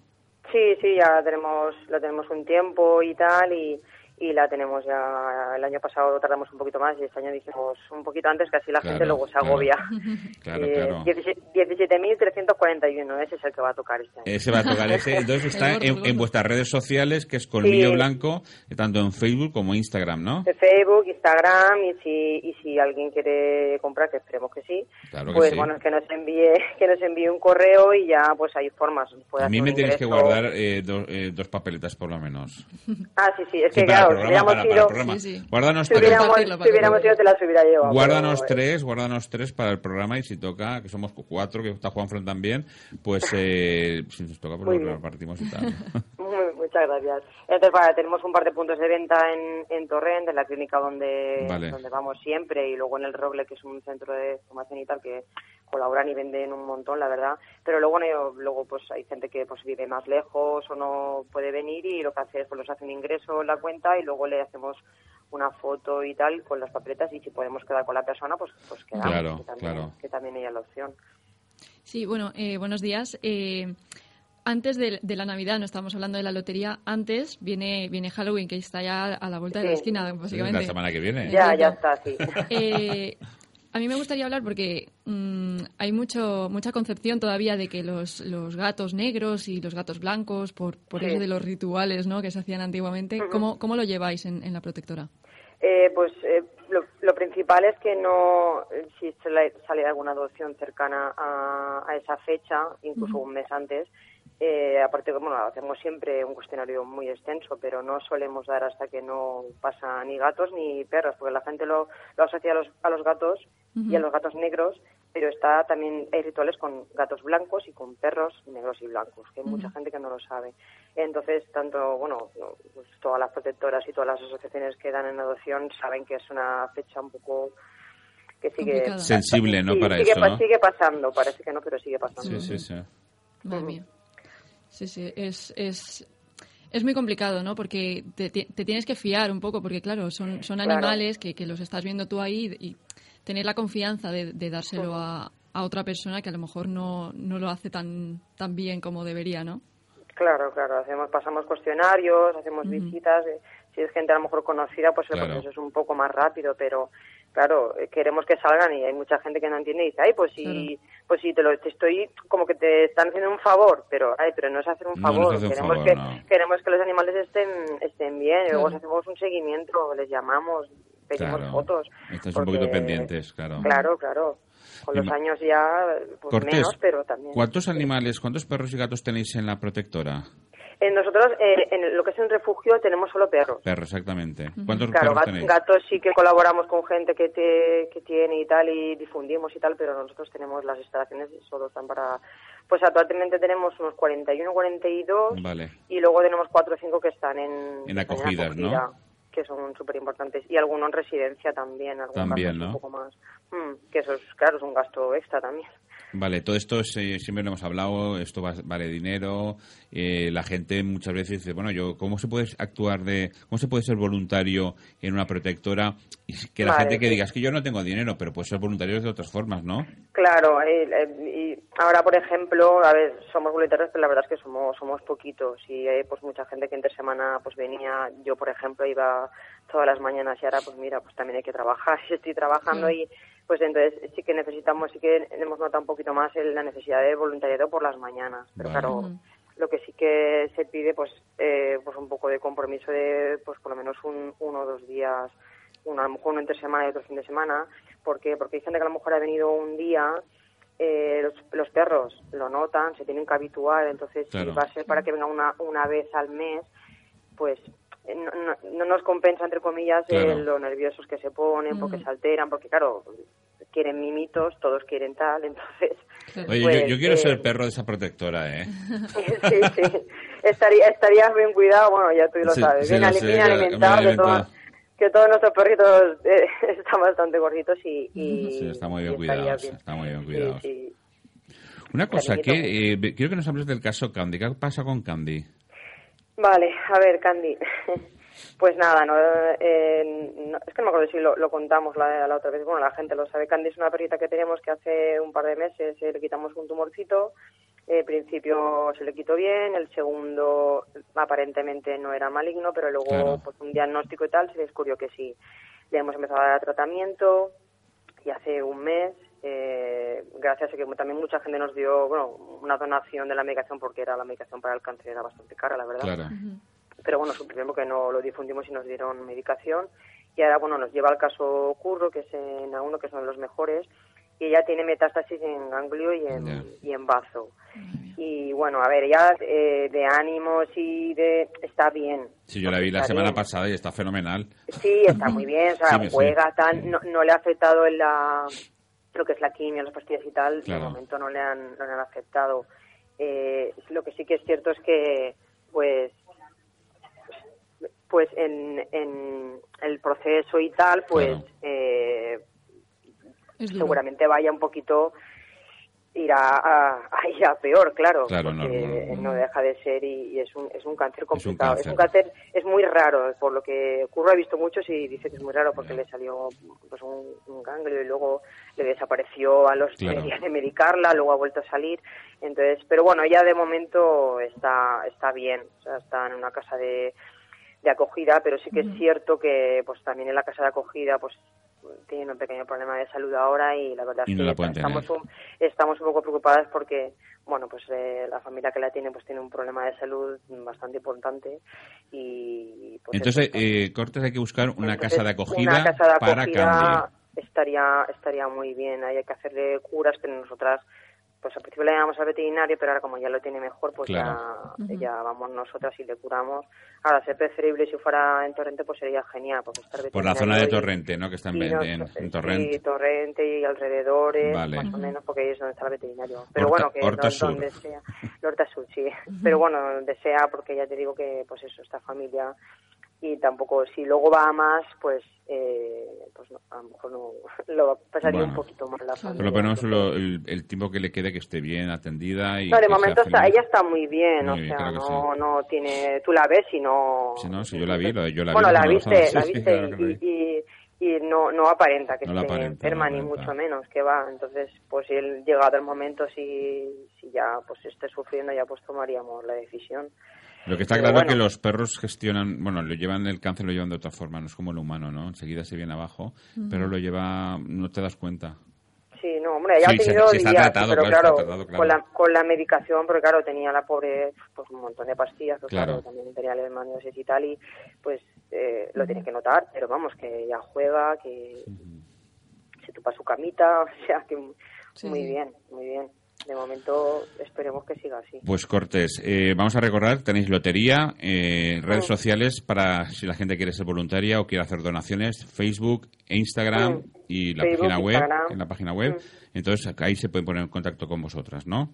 Sí, sí, ya tenemos, lo tenemos un tiempo y tal, y, y la tenemos ya, el año pasado tardamos un poquito más y este año dijimos un poquito antes que así la gente Claro, luego se claro. agobia. Claro, Eh, claro. 17 17.341, ese es el que va a tocar este año. Ese va a tocar ese. Entonces está en, en vuestras redes sociales, que es Colmillo Sí. Blanco, tanto en Facebook como Instagram, ¿no? de Facebook, Instagram y si y si alguien quiere comprar, que esperemos que sí, Claro que pues sí. bueno, que nos envíe que nos envíe un correo y ya pues hay formas. A mí me tienes que guardar eh, do- eh, dos papeletas por lo menos. Ah, sí, sí, es Sí, que para si programa, hubiéramos para, para el ido, programa. Sí, sí. Guárdanos si tres. hubiéramos, Compartirlo, si hubiéramos ido te las hubiera llevado. Guárdanos pero, tres, guárdanos tres para el programa y si toca, que somos cuatro, que está Juanfran también, pues eh, si nos toca, pues lo repartimos y tal. Muchas gracias. Entonces, para, tenemos un par de puntos de venta en, en Torrent, en la clínica donde, Vale. donde vamos siempre, y luego en el Roble, que es un centro de formación y tal, que colaboran y venden un montón, la verdad. Pero luego, no- luego pues hay gente que pues vive más lejos o no puede venir y lo que hace es pues los hace un ingreso en la cuenta y luego le hacemos una foto y tal con las papeletas y si podemos quedar con la persona, pues, pues quedamos. Claro, que también, claro. Que también hay la opción. Sí, bueno, eh, buenos días. Eh, antes de, de la Navidad, no estamos hablando de la lotería, antes viene, viene Halloween, que está ya a la vuelta de la esquina, básicamente. la semana que viene. Ya, ya está, sí. Eh, a mí me gustaría hablar porque mm, hay mucho mucha concepción todavía de que los, los gatos negros y los gatos blancos, por, por Sí. eso de los rituales ¿no? que se hacían antiguamente, ¿cómo, ¿cómo lo lleváis en, en la protectora? Eh, pues eh, lo, lo principal es que no, eh, si sale, sale alguna adopción cercana a, a esa fecha, incluso un mes antes, eh, aparte, bueno, hacemos siempre un cuestionario muy extenso, pero no solemos dar hasta que no pasa ni gatos ni perros, porque la gente lo, lo asocia a los, a los gatos y a los gatos negros, pero está también hay rituales con gatos blancos y con perros negros y blancos, que hay mucha gente que no lo sabe. Entonces, tanto, bueno, no, pues todas las protectoras y todas las asociaciones que dan en adopción saben que es una fecha un poco que sigue Complicada. Sensible, ¿no? Sí, Para sigue, eso, ¿no? sigue pasando, parece que no, pero sigue pasando. Sí, sí, sí. Madre mía. Sí, sí, es, es, es muy complicado, ¿no? Porque te, te- tienes que fiar un poco, porque claro, son, son Claro. animales que, que los estás viendo tú ahí y tener la confianza de, de dárselo a, a otra persona que a lo mejor no, no lo hace tan, tan bien como debería, ¿no? Claro, claro, hacemos, pasamos cuestionarios, hacemos visitas, eh, si es gente a lo mejor conocida, pues el Claro. proceso es un poco más rápido, pero claro, eh, queremos que salgan y hay mucha gente que no entiende y dice, ay, pues si, pues si te lo te estoy, como que te están haciendo un favor, pero ay, pero no es hacer un No, favor, un queremos favor, que no. queremos que los animales estén estén bien, y luego hacemos un seguimiento, les llamamos, pedimos Claro. fotos. Estáis un porque- poquito pendientes, claro. Claro, claro. Con los años ya, pues Cortés, menos, pero también. ¿cuántos animales, cuántos perros y gatos tenéis en la protectora? Eh, nosotros, eh, en lo que es un refugio, tenemos solo perros. Perros, exactamente. ¿Cuántos Claro, perros tenéis? gatos sí que colaboramos con gente que, te, que tiene y tal y difundimos y tal, pero nosotros tenemos las instalaciones solo están para... Pues actualmente tenemos unos 41, 42 Vale. y luego tenemos 4 o 5 que están en, En acogidas, ¿no? acogida, Que son súper importantes. Y alguno en residencia también. algún También. Un poco más. Mm, que eso es, claro, es un gasto extra también. Vale, todo esto es, eh, siempre lo hemos hablado, esto va- vale dinero, eh, la gente muchas veces dice, bueno, yo, ¿cómo se puede actuar de, cómo se puede ser voluntario en una protectora? Y que la Vale, gente que sí. diga, es que yo no tengo dinero, pero puede ser voluntario de otras formas, ¿no? Claro, eh, eh, y ahora, por ejemplo, a ver, somos voluntarios, pero la verdad es que somos somos poquitos y hay pues mucha gente que entre semana pues venía, yo por ejemplo iba todas las mañanas y ahora pues mira, pues también hay que trabajar, y estoy trabajando Mm. y pues entonces sí que necesitamos, sí que hemos notado un poquito más el- la necesidad de voluntariado por las mañanas, pero Vale. claro, lo que sí que se pide pues eh, pues un poco de compromiso de pues por lo menos un, uno o dos días uno, a lo mejor uno entre semana y otro fin de semana porque hay gente que a lo mejor ha venido un día eh, los, los perros lo notan se tienen que habituar entonces Claro. si va a ser para que venga una, una vez al mes pues eh, no, no- no nos compensa entre comillas Claro. eh, lo nerviosos que se ponen porque Mm. se alteran porque claro quieren mimitos todos quieren tal entonces. Oye, Pues, yo, yo quiero eh, ser perro de esa protectora, ¿eh? sí, sí. Estaría, estarías bien cuidado, bueno, ya tú lo Sí, sabes, sí, bien, lo sé, bien alimentado, que, todo- alimentado. que todos nuestros perritos eh, están bastante gorditos y, y Sí, está muy bien cuidados, bien. está muy bien Sí, cuidados. sí. Una cosa, que eh, quiero que nos hables del caso Candy. ¿Qué pasa con Candy? Vale, a ver, Candy. Pues nada, no, eh, no- es que no me acuerdo si lo, lo contamos la, la otra vez. Bueno, la gente lo sabe. Candy es una perrita que tenemos que hace un par de meses eh, le quitamos un tumorcito El principio se le quitó bien, el segundo aparentemente no era maligno, pero luego Claro. pues un diagnóstico y tal se descubrió que sí. Le hemos empezado a dar tratamiento y hace un mes, eh, gracias a que también mucha gente nos dio bueno, una donación de la medicación porque era la medicación para el cáncer era bastante cara, la verdad Claro. Pero bueno, suprimimos que no lo difundimos y nos dieron medicación. Y ahora, bueno, nos lleva al caso Curro, que es en A1, que es uno de los mejores, y ella tiene metástasis en ganglio y en, Ya. y en bazo. Y bueno, a ver, ella eh, de ánimos y de... está bien. Sí, yo la vi la semana bien. pasada y está fenomenal. Sí, está muy bien, o sea, Sí, sí. juega tal, no, no le ha afectado en la, lo que es la quimio, las pastillas y tal, Claro. de momento no le han, no le han afectado. Eh, lo que sí que es cierto es que, pues, pues en, en el proceso y tal, pues Claro. eh, seguramente vaya un poquito irá a, a ir a peor, claro, Claro, porque no, no, no deja de ser y, y es un es un cáncer complicado. cáncer. Es un cáncer es muy raro, por lo que Curro ha visto muchos y dice que es muy raro porque le salió pues un, un ganglio y luego le desapareció a los Claro. tres días de medicarla, luego ha vuelto a salir. Entonces, pero bueno, ella de momento está está bien, o sea, está en una casa de de acogida, pero sí que es cierto que pues también en la casa de acogida pues tiene un pequeño problema de salud ahora y la verdad Y es que estamos un, estamos un poco preocupadas porque bueno pues eh, la familia que la tiene pues tiene un problema de salud bastante importante y pues, Entonces, eso, eh, Cortes, hay que buscar una entonces, casa de acogida, una casa de para acogida estaría estaría muy bien. Hay que hacerle curas pero nosotras pues al principio le llamamos al veterinario pero ahora como ya lo tiene mejor pues Claro. ya, ya vamos nosotras y le curamos ahora ser preferible si fuera en Torrente pues sería genial porque estar Por la zona de y- Torrente, ¿no? Que está en, no, en- sí, en Torrente. Torrente y alrededores, Vale. más o menos, porque ahí es donde está el veterinario. Pero Horta- bueno, que Horta no- Sur. donde sea, Horta Sur, sí. Pero bueno, donde sea, porque ya te digo que, pues eso, esta familia y tampoco, si luego va a más, pues, eh, pues no, a lo mejor no, lo pasaría Bueno. un poquito más la familia. Por lo el, el tiempo que le quede que esté bien atendida y no, de momento está, ella está muy bien, Muy o bien, sea, claro no, no tiene, tú la ves y no... Sí, no, sí, yo la vi, lo- yo la vi bueno, la viste, la sí, viste claro y, y, y no, no aparenta que No esté aparenta, enferma, no ni mucho menos, que va. Entonces, pues si él llegado el momento, si, si ya pues esté sufriendo, ya pues tomaríamos la decisión. Lo que está Pero claro es que los perros gestionan, bueno, lo llevan el cáncer, lo llevan de otra forma, no es como el humano, ¿no? Enseguida se viene abajo, pero lo lleva, no te das cuenta. Sí, no, hombre, ya Sí, ha se- tenido está tratado, pero claro, está claro, tratado, claro. Con, la, con la medicación, porque claro, tenía la pobre pues un montón de pastillas, pues, Claro. claro, también tenía leishmaniasis y tal, y pues eh, lo tiene que notar, pero vamos, que ya juega, que se tupa su camita, o sea, que Sí, muy bien, muy bien. De momento esperemos que siga así. Pues Cortés, eh, vamos a recordar, tenéis lotería, eh, redes Mm. sociales para si la gente quiere ser voluntaria o quiere hacer donaciones, Facebook, e Instagram Mm. y la Facebook, página web, Instagram. en la página web. Mm. Entonces ahí se pueden poner en contacto con vosotras, ¿no?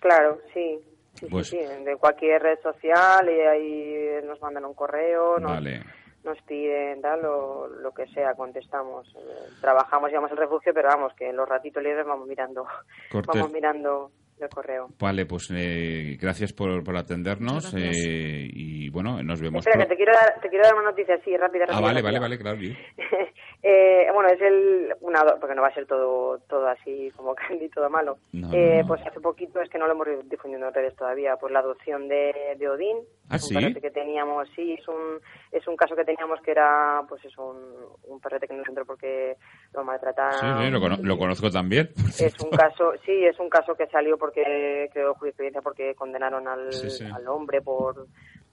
Claro, sí. Sí, sí, Pues- sí, de cualquier red social y ahí nos mandan un correo, nos, Vale. Nos piden tal, lo, lo que sea, contestamos. Eh, trabajamos, llevamos el refugio, pero vamos, que en los ratitos libres vamos mirando, Cortés. vamos mirando el correo. Vale, pues eh, gracias por, por atendernos gracias. eh, y bueno, nos vemos. Espera, que te quiero dar, te quiero dar una noticia así, rápida, Ah, rápida, vale, rápida. vale, vale, claro. Eh, bueno, es el una porque no va a ser todo todo así como Candy, todo malo. No, eh, no. Pues hace poquito es que no lo hemos difundido en redes todavía, pues la adopción de, de Odín, ¿Ah, un sí? perrete que teníamos, sí, es un es un caso que teníamos que era pues es un, un perrete que nos entró porque lo maltrataban. Sí, sí, lo, cono- lo conozco también. Es un caso, sí, es un caso que salió porque creo jurisprudencia porque condenaron al, Sí, sí. al hombre por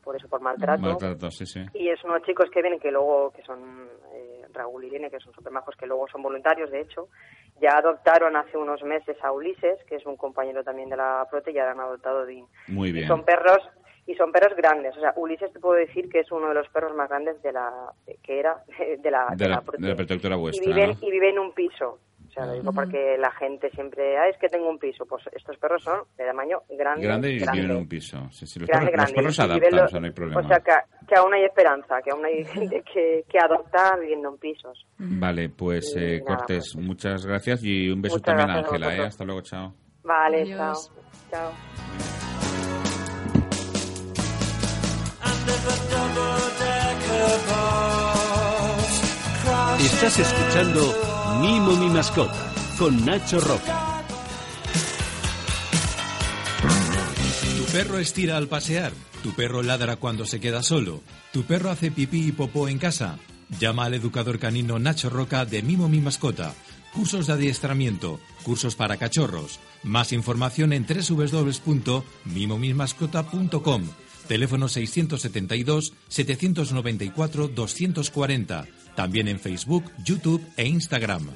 por eso por maltrato. Maltrato, sí, sí. Y es unos chicos que vienen que luego, que son eh, Raúl y Irene, que son súper majos, que luego son voluntarios, de hecho. Ya adoptaron hace unos meses a Ulises, que es un compañero también de la Prote, y ya han adoptado a Odín. Muy Y bien. son perros, y son perros grandes. O sea, Ulises te puedo decir que es uno de los perros más grandes de la, que era, de la, De la, de la protectora y vuestra, viven, ¿no? y vive en un piso. O sea, lo digo porque la gente siempre, ah, es que tengo un piso. Pues estos perros son de tamaño grande. Grande y grande viven en un piso. Sí, sí, los, grande, perros, los grande. perros se Y adaptan, viven o sea, no hay problema. O sea, que, que aún hay esperanza, que aún hay gente que, que adopta viviendo en pisos. Vale, pues Y eh, nada, Cortés, muchas gracias y un beso Muchas también a Ángela, ¿eh? Hasta luego, chao. Vale, Adiós. chao. Chao. Estás escuchando Mimo mi mascota con Nacho Roca. perro estira al pasear, tu perro ladra cuando se queda solo, tu perro hace pipí y popó en casa. Llama al educador canino Nacho Roca de Mimo Mi Mascota. Cursos de adiestramiento, cursos para cachorros. Más información en www.mimomismascota.com. Teléfono 672 794 240. También en Facebook, YouTube e Instagram.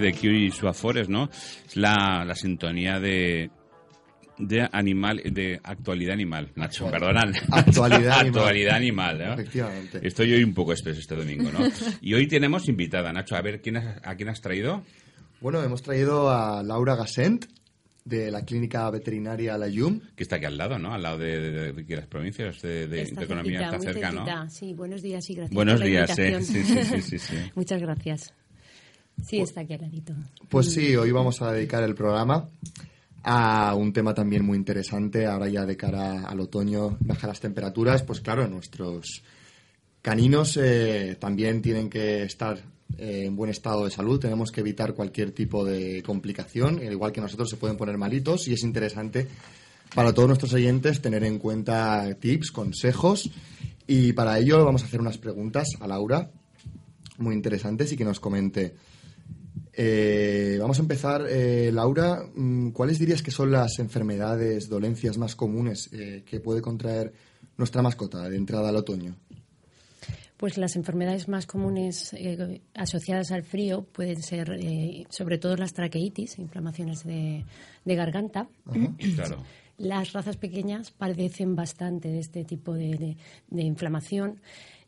De Q y su Afores, ¿no? Es la, la sintonía de de animal de actualidad animal Nacho perdona Actualidad animal. actualidad animal ¿no? Efectivamente. estoy hoy un poco espeso este domingo ¿no? y hoy tenemos invitada Nacho a ver quién has- a quién has traído Bueno, hemos traído a Laura Gassent de la clínica veterinaria La Yum. que está aquí al lado ¿no? al lado de, de- de- de las provincias de, de- Está de economía cerquita, está muy cerca cerquita. ¿no? Sí, buenos días y gracias Buenos por la días, eh. invitación. Sí, sí, sí, sí, sí. Muchas gracias. Sí, está aquí al ladito. Pues sí, hoy vamos a dedicar el programa a un tema también muy interesante, ahora ya de cara al otoño, bajar las temperaturas, pues claro, nuestros caninos eh, también tienen que estar eh, en buen estado de salud, tenemos que evitar cualquier tipo de complicación, al igual que nosotros se pueden poner malitos y es interesante para todos nuestros oyentes tener en cuenta tips, consejos y para ello vamos a hacer unas preguntas a Laura muy interesantes y que nos comente eh, vamos a empezar, eh, Laura. mm, ¿Cuáles dirías que son las enfermedades, dolencias más comunes eh, que puede contraer nuestra mascota de entrada al otoño? Pues las enfermedades más comunes eh, asociadas al frío pueden ser eh, sobre todo las traqueitis, inflamaciones de, de garganta. claro Las razas pequeñas padecen bastante de este tipo de, de- de inflamación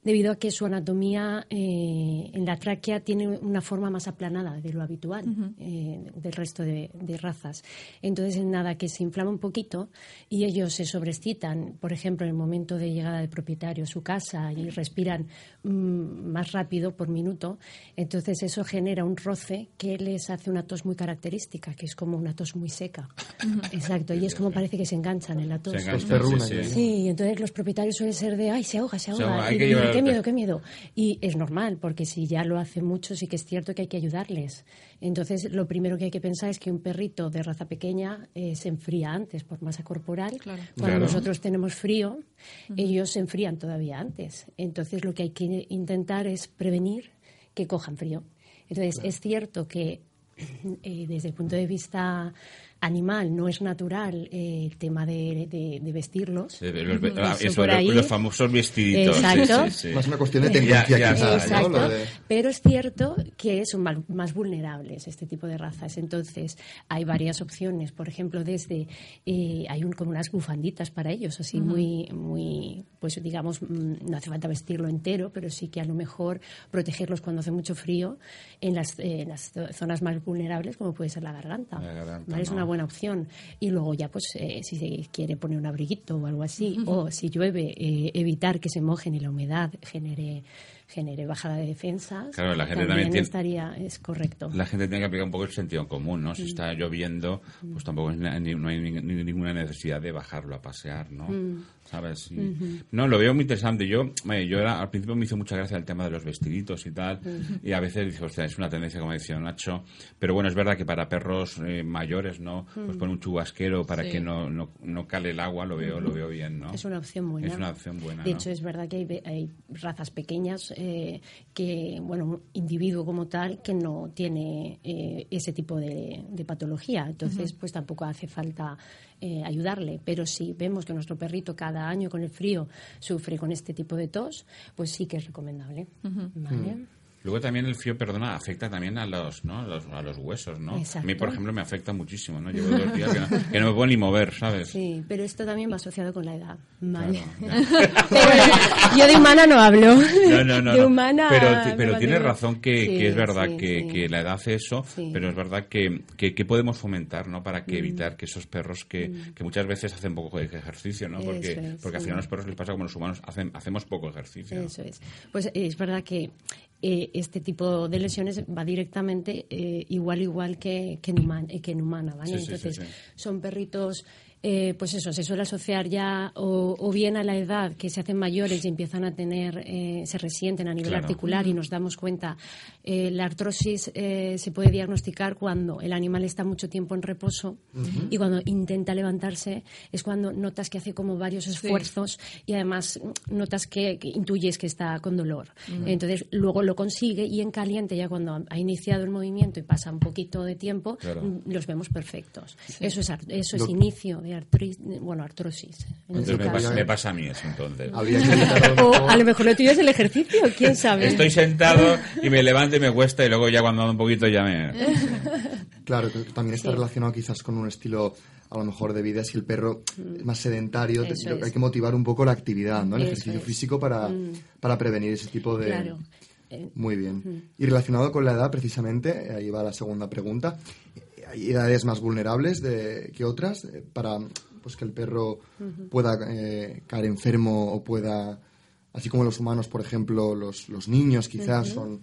debido a que su anatomía eh, en la tráquea tiene una forma más aplanada de lo habitual eh, del resto de, de razas. Entonces, en nada que se inflama un poquito y ellos se sobreexcitan, por ejemplo, en el momento de llegada del propietario a su casa y respiran mm, más rápido por minuto, entonces eso genera un roce que les hace una tos muy característica, que es como una tos muy seca. Exacto, y es como parece que se enganchan en la tos. Se enganchan, sí, sí. Sí, entonces los propietarios suelen ser de, ay, se ahoga, se ahoga. ahoga, hay y que de, llevar- qué miedo, qué miedo. Y es normal, porque si ya lo hace mucho, sí que es cierto que hay que ayudarles. Entonces, lo primero que hay que pensar es que un perrito de raza pequeña eh, se enfría antes por masa corporal. Claro. Cuando Claro. nosotros tenemos frío, ellos se enfrían todavía antes. Entonces, lo que hay que intentar es prevenir que cojan frío. Entonces, es cierto que eh, desde el punto de vista animal no es natural eh, el tema de, de- de vestirlos. Eh, los, ve- ah, Eso los, famosos vestiditos Exacto. sí, sí. Más una cuestión de tendencia pero es cierto que son mal- más vulnerables este tipo de razas. Entonces, hay varias opciones. Por ejemplo, desde eh, hay un, como unas bufanditas para ellos, así muy, muy, pues digamos, mm, no hace falta vestirlo entero, pero sí que a lo mejor protegerlos cuando hace mucho frío en las, eh, en las zo- zonas más vulnerables, como puede ser la garganta. La garganta, ¿vale? Es una buena opción. Y luego ya, pues, eh, si se quiere poner un abriguito o algo así, o si llueve, eh, evitar que se mojen y la humedad genere genere bajada de defensas. Claro, la gente también tiene- estaría, es correcto. La gente tiene que aplicar un poco el sentido común, ¿no? Si está lloviendo, pues tampoco es no hay ni- ni- ninguna necesidad de bajarlo a pasear, ¿no? ¿Sabes? Y- No, lo veo muy interesante. Yo, yo era- al principio me hizo mucha gracia el tema de los vestiditos y tal, y a veces dices, hostia, es una tendencia, como decía Nacho, pero bueno, es verdad que para perros eh, mayores, ¿no? Pues poner un chubasquero para Sí. que no, no, no cale el agua, lo veo, lo veo bien, ¿no? Es una opción buena. Es una opción buena, De ¿no? hecho, es verdad que hay, hay razas pequeñas eh, que, bueno, un individuo como tal que no tiene eh, ese tipo de, de patología. Entonces, pues tampoco hace falta eh, ayudarle. Pero si vemos que nuestro perrito cada año con el frío sufre con este tipo de tos, pues sí que es recomendable. ¿Vale? Luego también el frío, perdona, afecta también a los, ¿no? a los, a los huesos, ¿no? Exacto. A mí, por ejemplo, me afecta muchísimo, ¿no? Llevo dos días que no, que no me puedo ni mover, ¿sabes? Sí, pero esto también va asociado con la edad. Vale. Claro, Pero yo de humana no hablo. No, no, no. De humana. pero pero tienes razón que, Sí, que es verdad sí, que, sí. que la edad hace eso, pero es verdad que, que, podemos fomentar, ¿no? Para Mm. que evitar que esos perros que, que muchas veces hacen poco ejercicio, ¿no? Porque, es, porque al final a los perros les pasa como los humanos, hacen, hacemos poco ejercicio. Eso es. Pues es verdad que eh, este tipo de lesiones va directamente eh, igual igual que, que, en, human- eh, que en humana, ¿vale? Sí, sí, sí, Entonces, sí. son perritos, eh, pues eso, se suele asociar ya o, o bien a la edad que se hacen mayores y empiezan a tener, eh, se resienten a nivel Claro. articular y nos damos cuenta. eh, la artrosis eh, se puede diagnosticar cuando el animal está mucho tiempo en reposo y cuando intenta levantarse es cuando notas que hace como varios esfuerzos y además notas que, que intuyes que está con dolor. Entonces luego lo consigue y en caliente ya cuando ha- iniciado el movimiento y pasa un poquito de tiempo Claro. los vemos perfectos. Eso es ar- eso es Lo- inicio de artritis, bueno artrosis. en Entonces este me pasa, me pasa a mí eso, entonces. O a lo mejor lo tuyo es el ejercicio, quién sabe. Estoy sentado y me levanto y me cuesta y luego ya cuando ando un poquito ya me... Claro, también está Sí. relacionado quizás con un estilo a lo mejor de vida si el perro es más sedentario, te- hay que motivar un poco la actividad, ¿no? El Eso ejercicio es. físico para, Mm. para prevenir ese tipo de... Claro. Eh, Muy bien. Y relacionado con la edad, precisamente, eh, ahí va la segunda pregunta. ¿Hay edades más vulnerables de, que otras eh, para pues, que el perro pueda eh, caer enfermo o pueda, así como los humanos, por ejemplo, los, los niños quizás son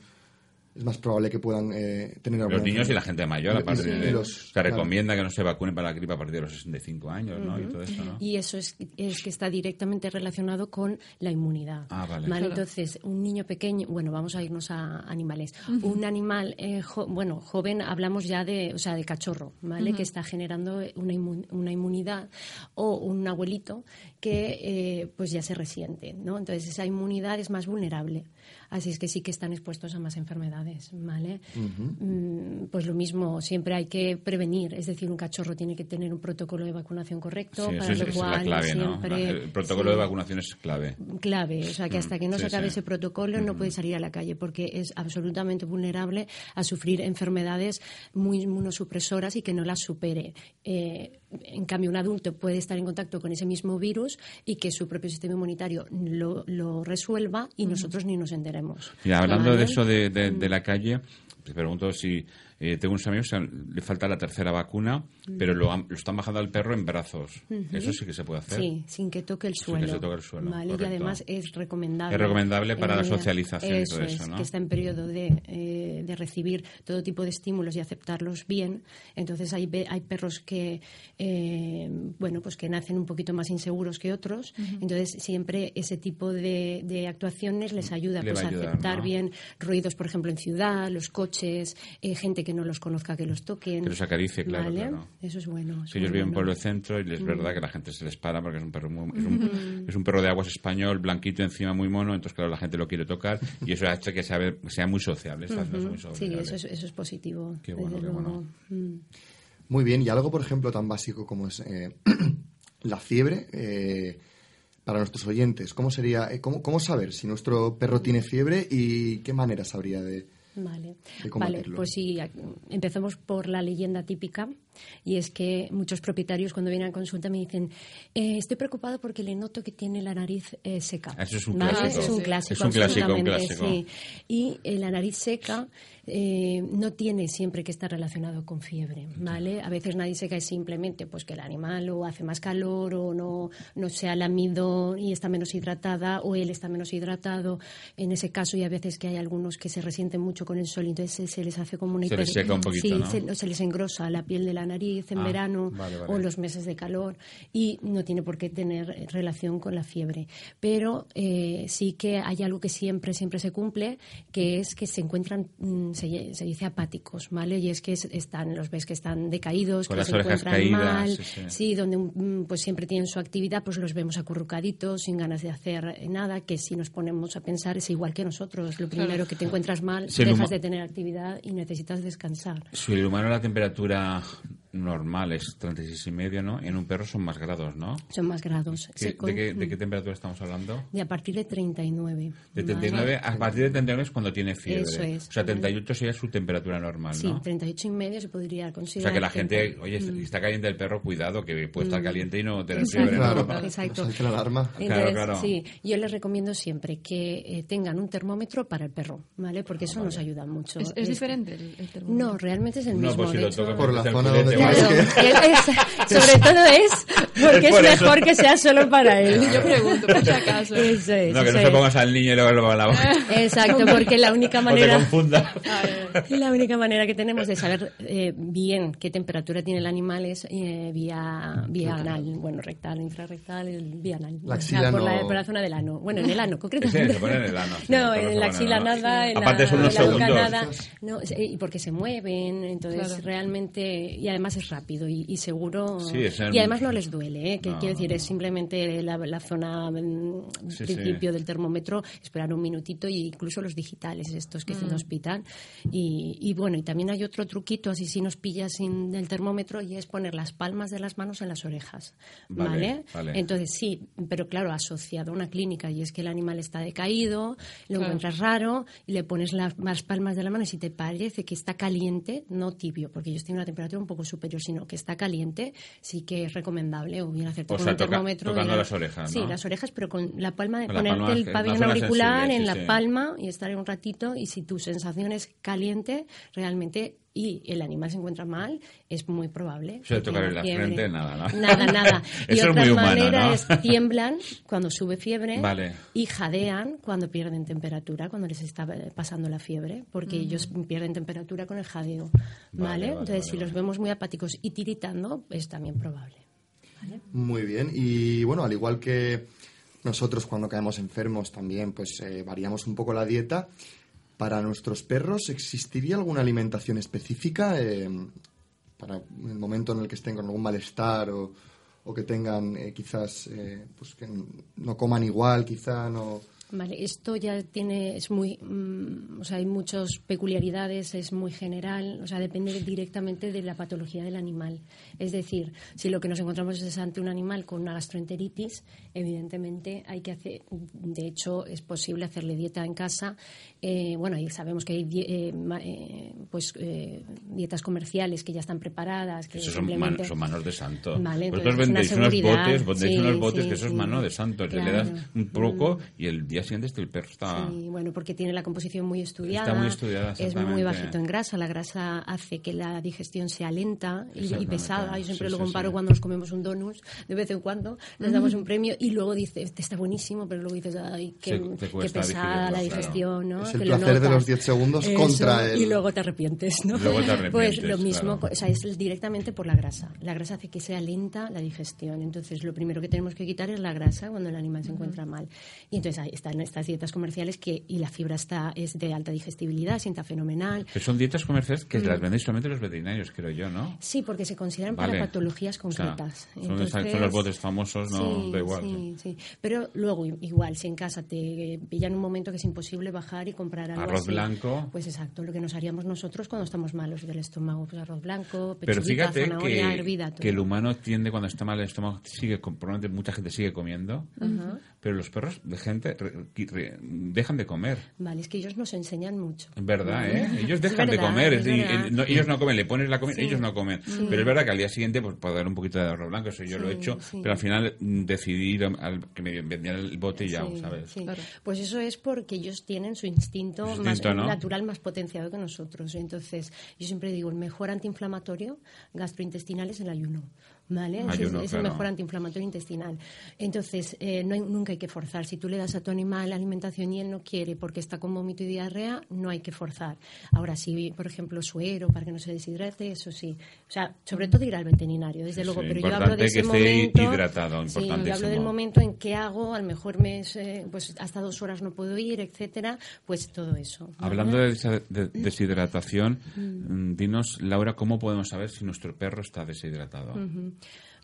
es más probable que puedan eh, tener alguna Los niños y la gente mayor, a Y- partir y de, los- se claro. recomienda que no se vacunen para la gripe a partir de los 65 años, ¿no? Y todo eso, ¿no? Y eso es, es que está directamente relacionado con la inmunidad. Ah, vale. Claro. Entonces, un niño pequeño, bueno, vamos a irnos a animales. Un animal, eh, jo- bueno, joven, hablamos ya de, o sea, de cachorro, ¿vale? Que está generando una, inmu- una inmunidad o un abuelito que, eh, pues ya se resiente, ¿no? Entonces, esa inmunidad es más vulnerable. Así es que sí que están expuestos a más enfermedades, ¿vale? Mm, Pues lo mismo, siempre hay que prevenir. Es decir, un cachorro tiene que tener un protocolo de vacunación correcto, Sí, para es, lo cual la clave, ¿no? siempre... El protocolo sí, de vacunación es clave. clave, o sea que hasta que no sí, se acabe sí. ese protocolo no puede salir a la calle porque es absolutamente vulnerable a sufrir enfermedades muy inmunosupresoras y que no las supere. Eh, en cambio, un adulto puede estar en contacto con ese mismo virus y que su propio sistema inmunitario lo, lo resuelva y nosotros ni nos enteremos. Mira, hablando ¿Vale? de eso de, de- de la calle, te pregunto si eh, tengo unos amigos que le falta la tercera vacuna, pero lo, han- lo están bajando al perro en brazos. Eso sí que se puede hacer. Sí, sin que toque el Sin suelo. que se toque el suelo, ¿vale? Y además es recomendable. Es recomendable para la socialización y eso todo eso, es, ¿no? que está en periodo de, eh, de recibir todo tipo de estímulos y aceptarlos bien. Entonces hay, ve- hay perros que, eh, bueno, pues que nacen un poquito más inseguros que otros. Entonces siempre ese tipo de, de actuaciones les ayuda Le pues, a ayudar, aceptar ¿no? bien ruidos, por ejemplo, en ciudad, los coches, eh, gente que no los conozca que los toquen. Que los acaricie, claro, ¿Vale? claro. Eso es bueno. Si ellos viven bueno. por el centro y es verdad que la gente se les para porque es un perro muy, es, un, es un perro de aguas español, blanquito encima muy mono, entonces claro, la gente lo quiere tocar y eso ha hecho que sea, sea muy sociable. está Sí, eso es, eso es positivo. Qué bueno, qué. Mm. Muy bien, y algo, por ejemplo, tan básico como es eh, la fiebre eh, para nuestros oyentes. ¿Cómo sería, eh, cómo, cómo saber si nuestro perro tiene fiebre y qué manera sabría de, Vale, vale, pues sí, empezamos por la leyenda típica y es que muchos propietarios cuando vienen a consulta me dicen eh, estoy preocupado porque le noto que tiene la nariz eh, seca. Eso es un ¿Vale? clásico. Es un clásico, Es un clásico, un clásico. sí. Y eh, la nariz seca eh, no tiene siempre que estar relacionado con fiebre, ¿vale? A veces nariz seca es simplemente pues que el animal o hace más calor o no, no se ha lamido y está menos hidratada o él está menos hidratado. En ese caso y a veces que hay algunos que se resienten mucho con el sol entonces se, se les hace como una Se les seca un poquito, Sí, ¿no? se, se les engrosa la piel de la nariz en Ah, verano vale, vale. o en los meses de calor y no tiene por qué tener eh, relación con la fiebre. Pero eh, sí que hay algo que siempre, siempre se cumple, que es que se encuentran, mm, se, se dice apáticos, ¿vale? Y es que es- están, los ves que están decaídos, Con que las se encuentran caídas, mal, sí, sí. donde mm, pues siempre tienen su actividad, pues los vemos acurrucaditos, sin ganas de hacer eh, nada, que si nos ponemos a pensar es igual que nosotros. Lo primero que te encuentras mal, Si dejas de tener actividad y necesitas descansar. Si el humano la temperatura normales 36 y medio, ¿no? En un perro son más grados, ¿no? Son más grados. ¿Qué- Sí, con- ¿De, qué, de qué temperatura estamos hablando? de a partir de 39. De ¿vale? 39, a partir de 39 es cuando tiene fiebre. Eso es. O sea, 38 sería su temperatura normal, Sí, ¿no? 38 y medio se podría O considerar. sea, que la gente, oye, Mm. está caliente el perro, cuidado, que puede estar Mm. caliente y no tener Exacto, fiebre. Claro, ¿no? exacto. la alarma. Claro, Entonces, claro. sí, yo les recomiendo siempre que eh, tengan un termómetro para el perro, ¿vale? Porque eso nos ayuda mucho. ¿Es, es diferente el, el termómetro? No, realmente es el No, mismo. pues si de lo hecho- toca Por la zona donde Claro, él es- sobre todo es porque Es es, por eso. mejor que sea solo para él. Yo pregunto, por si acaso. Eso es, No, que no eso se es. pongas al niño y luego lo va a la boca. Exacto, porque la única O te manera confunda. la única manera que tenemos de saber eh, bien qué temperatura tiene el animal es eh, vía vía anal, bueno, rectal, infrarrectal, el vía anal, La O sea, axila por, la, no- por la zona del ano. Bueno, en el ano, concretamente. se pone en el ano. sí, No, en la axila nada, en Aparte la, son unos en la boca segundos. nada. No, es- y porque se mueven, entonces Claro. realmente, y además es rápido y, y seguro. Sí, y además no les duele, ¿eh? que No, quiero decir, no, es simplemente la, la zona, mm, Sí, principio sí. del termómetro, esperar un minutito y incluso los digitales, estos que Mm. nos pitan. Y, y bueno, y también hay otro truquito, así si nos pillas sin el termómetro, y es poner las palmas de las manos en las orejas. Vale, ¿Vale? vale. Entonces sí, pero claro, asociado a una clínica, y es que el animal está decaído, lo Claro. encuentras raro, y le pones las, las palmas de la mano, y si te parece que está caliente, no tibio, porque ellos tienen una temperatura un poco superior, sino que está caliente, sí que es recomendable, o bien hacerte O con sea, un toca- termómetro. tocando y- las orejas, Sí, las orejas, pero con la palma de la ponerte palma, el pabellón auricular sensible, en sí, la sí. palma y estar un ratito, y si tu sensación es caliente, realmente y el animal se encuentra mal, es muy probable. Que tocar en la fiebre. frente, nada, ¿no? Nada, nada. y Eso es otra muy humano, manera ¿no? es tiemblan cuando sube fiebre Vale. y jadean cuando pierden temperatura, cuando les está pasando la fiebre, porque ellos pierden temperatura con el jadeo. ¿Vale? vale, Entonces, vale, si vale. los vemos muy apáticos y tiritando, es también probable. Muy bien. Y bueno, al igual que nosotros cuando caemos enfermos también, pues eh, variamos un poco la dieta. Para nuestros perros, ¿existiría alguna alimentación específica eh, para el momento en el que estén con algún malestar o, o que tengan eh, quizás, eh, pues que no coman igual, quizá no... Vale, esto ya tiene, es muy, mm, o sea, hay muchas peculiaridades, es muy general, o sea, depende directamente de la patología del animal. Es decir, si lo que nos encontramos es ante un animal con una gastroenteritis, evidentemente hay que hacer, de hecho, es posible hacerle dieta en casa. Eh, bueno, ahí sabemos que hay eh, eh, pues, eh, dietas comerciales que ya están preparadas, que Esos son, simplemente... man- son manos de santo. Vale, Vosotros una vendéis unos botes, vendéis Sí, unos botes sí, que eso es sí. mano de santo. que Le Claro. das un poco y el día siguiente este el perro está... Sí, bueno, porque tiene la composición muy estudiada. Está muy estudiada, Es muy bajito en grasa. La grasa hace que la digestión sea lenta y, y pesada. Yo siempre Sí, lo sí, comparo sí. cuando nos comemos un donut, de vez en cuando, nos damos un premio y luego dices, este está buenísimo, pero luego dices, ay, qué, Sí, qué pesada la digestión, ¿no? Es el Que lo placer de los 10 segundos Eso, contra el- Y luego te arrepientes, ¿no? Luego te arrepientes, Pues lo mismo, claro. o sea, es directamente por la grasa. La grasa hace que sea lenta la digestión. Entonces, lo primero que tenemos que quitar es la grasa cuando el animal se encuentra mal. Y entonces ahí están estas dietas comerciales que y la fibra está es de alta digestibilidad, sienta fenomenal. Que son dietas comerciales que Mm. las vendéis solamente los veterinarios, creo yo, ¿no? Sí, porque se consideran Vale. para patologías O sea, concretas. son, Entonces, son los botes famosos, no sí, da igual. Sí, sí. Pero luego, igual, si en casa te pillan un momento que es imposible bajar y comprar algo Arroz así, blanco. Pues exacto, lo que nos haríamos nosotros cuando estamos malos del estómago, pues arroz blanco, Pero fíjate zanahoria, que, hervida, que el humano tiende cuando está mal el estómago, sigue, probablemente mucha gente sigue comiendo, Ajá. Pero los perros de gente re- re- dejan de comer. Vale, es que ellos nos enseñan mucho. Es verdad, ¿eh? Ellos dejan de comer. es y- verdad. y- no- ellos no comen, le pones la comida, Sí. ellos no comen. Sí. Pero es verdad que al día siguiente, pues puedo dar un poquito de arroz blanco, eso yo lo he hecho, sí. pero al final mm, decidí al- al- que me vendían el bote y ya, Sí, ¿sabes? sí. Pues eso es porque ellos tienen su instinto, más, natural más potenciado que nosotros. Entonces, yo siempre digo, el mejor antiinflamatorio gastrointestinal es el ayuno. ¿Vale? Ayuno, es, es el claro. mejor antiinflamatorio intestinal. Entonces, eh, no hay- nunca hay que forzar. Si tú le das a tu animal alimentación y él no quiere porque está con vómito y diarrea, no hay que forzar. Ahora, si, por ejemplo, suero para que no se deshidrate, eso sí. O sea, sobre todo ir al veterinario, desde Sí, luego. sí, Pero yo hablo de ese que momento. hidratado, Sí, yo hablo del momento en que hago, a lo mejor me, es, eh, pues hasta dos horas no puedo ir, etcétera, pues todo eso. ¿vale? Hablando de, desa- de deshidratación, Mm. mm, dinos, Laura, ¿cómo podemos saber si nuestro perro está deshidratado? Ujú.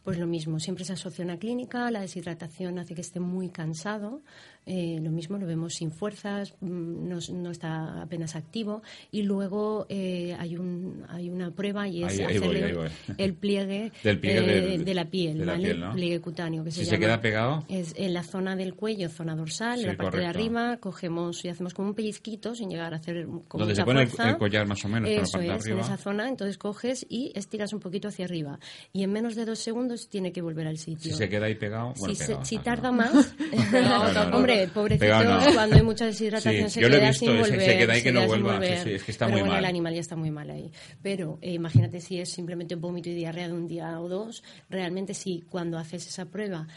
Pues lo mismo, siempre se asocia a una clínica, la deshidratación hace que esté muy cansado, eh, lo mismo lo vemos sin fuerzas, mm, no, no está apenas activo y luego eh, hay, un, hay una prueba y es Ahí- ahí hacerle voy. el pliegue, Del pliegue eh, del- de la piel, de la ¿vale? piel, ¿no? pliegue cutáneo que Si se, se llama. queda pegado. Es en la zona del cuello, zona dorsal, Sí, en la parte de correcto. arriba, cogemos y hacemos como un pellizquito sin llegar a hacer como Donde se pone el- fuerza. el collar más o menos, por la Eso parte de es, en esa zona, entonces coges y estiras un poquito hacia arriba. Y en menos de dos segundos tiene que volver al sitio. Si se queda ahí pegado, bueno, si, se- pegado, si no, tarda más, No, no, no. hombre, pobrecitos, Pegado no. cuando hay mucha deshidratación Sí, se yo lo he queda visto, sin se- se volver. queda ahí que no queda vuelva, sí, volver. sí, es que está Pero muy bueno, mal. el animal ya está muy mal ahí. Pero eh, imagínate si es simplemente vómito y diarrea de un día o dos, realmente si cuando haces esa prueba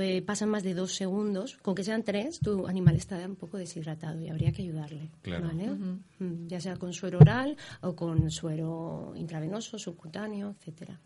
eh, pasan más de dos segundos, con que sean tres, tu animal está un poco deshidratado y habría que ayudarle. Claro. ¿vale? Mm, Ya sea con suero oral o con suero intravenoso, subcutáneo, etcétera.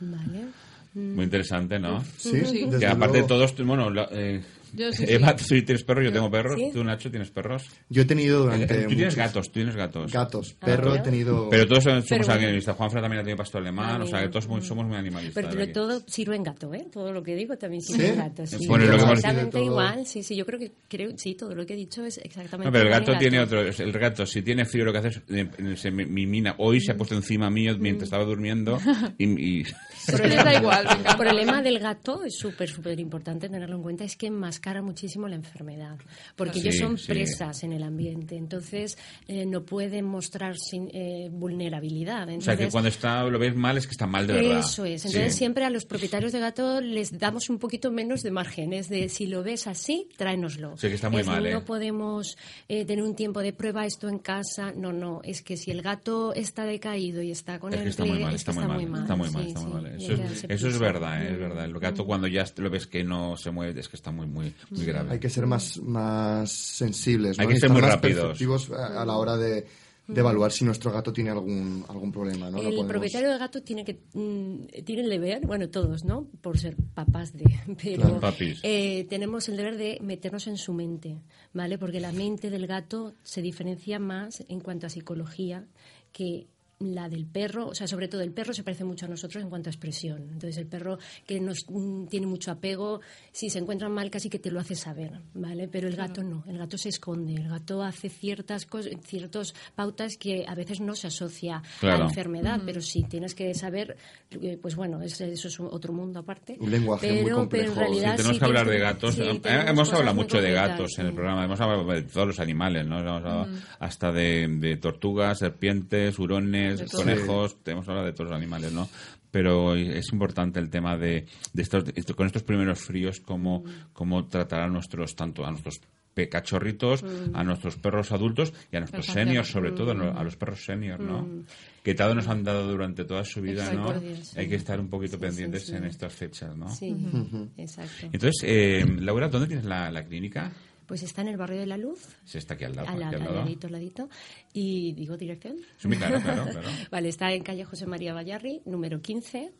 ¿Vale? Muy interesante, ¿no? Sí, Sí. desde Que aparte luego. todos, bueno, la- eh, Yo sí, Eva, sí. tú tienes perros, yo tengo perros. ¿Sí? Tú, Nacho, tienes perros. Yo he tenido durante Eh, Tú tienes muchos- gatos, tú tienes gatos. Gatos. Perro he tenido... Pero todos somos Pero bueno. animalistas. Juanfra también ha tenido pastor alemán, o sea, que todos muy- somos muy animalistas. Pero aquí. todo sirve en gato, ¿eh? Todo lo que digo también sirve ¿Sí? en gato. Sí. Bueno, lo que hemos- exactamente igual, sí, sí. Yo creo que, creo, sí, todo lo que he dicho es exactamente No, pero el igual gato en tiene otro. El gato, si tiene frío, lo que hace es. eh, Se mi- mimina. Hoy se ha puesto encima mío mientras estaba durmiendo. Y, y- El problema del gato es súper, súper importante tenerlo en cuenta, es que enmascara muchísimo la enfermedad, porque Sí, ellos son sí. presas en el ambiente, entonces eh, no pueden mostrar sin, eh, vulnerabilidad. o sea, Entonces, que cuando está, lo ves mal es que está mal de verdad. Eso es. Entonces Sí. siempre a los propietarios de gato les damos un poquito menos de margen. Es de si lo ves así, tráenoslo. Sí, que está muy Es, mal, ¿eh? No podemos eh, tener un tiempo de prueba esto en casa. No, no. Es que si el gato está decaído y está con Es el que está muy mal, está muy mal, está muy mal, Sí, está muy sí. mal. Y Eso es, eso es verdad, es verdad. El gato cuando ya lo ves que no se mueve es que está muy, muy, muy grave. Hay que ser más, más sensibles, ¿no? Hay que Y ser estar muy más rápidos. a, a la hora de, de evaluar si nuestro gato tiene algún, algún problema, ¿no? El podemos- propietario de gato tiene que mm, tiene el deber, bueno todos, ¿no? Por ser papás de, pero Claro. Papis. eh, tenemos el deber de meternos en su mente, ¿vale? Porque la mente del gato se diferencia más en cuanto a psicología que la del perro, o sea, sobre todo el perro se parece mucho a nosotros en cuanto a expresión. Entonces, el perro que nos mm, tiene mucho apego, si se encuentra mal casi que te lo hace saber, ¿vale? Pero el gato no, el gato se esconde, el gato hace ciertas cosas, ciertas pautas que a veces no se asocia a la enfermedad, pero sí tienes que saber, eh, pues bueno, es- eso es otro mundo aparte. Un lenguaje pero, muy complejo. Pero en Sí, realidad tenemos sí que hablar de gatos. sí, Eh, hemos hablado mucho de gatos en el programa. Hemos hablado de todos los animales, ¿no? Hemos hablado hasta de, de tortugas, serpientes, hurones, De todo. conejos. Hemos hablado de todos los animales, ¿no? Pero es importante el tema de, de estos, esto- con estos primeros fríos, cómo, cómo tratar a nuestros, tanto a nuestros pe- cachorritos, Mm. a nuestros perros adultos y a nuestros seniors, sobre todo, Mm. a los perros seniors, ¿no? Mm. Que tanto nos han dado durante toda su vida, ¿no? Sí. Hay que estar un poquito Sí, pendientes sí. en estas fechas, ¿no? Sí, Ujú. exacto. Entonces, eh, Laura, ¿dónde tienes la, la clínica? Pues está en el barrio de la Luz, Se está aquí al lado. al, al al lado. ladito, al ladito. Y digo dirección. Sí, claro, claro, claro. vale, está en calle José María Vallarri, número 15.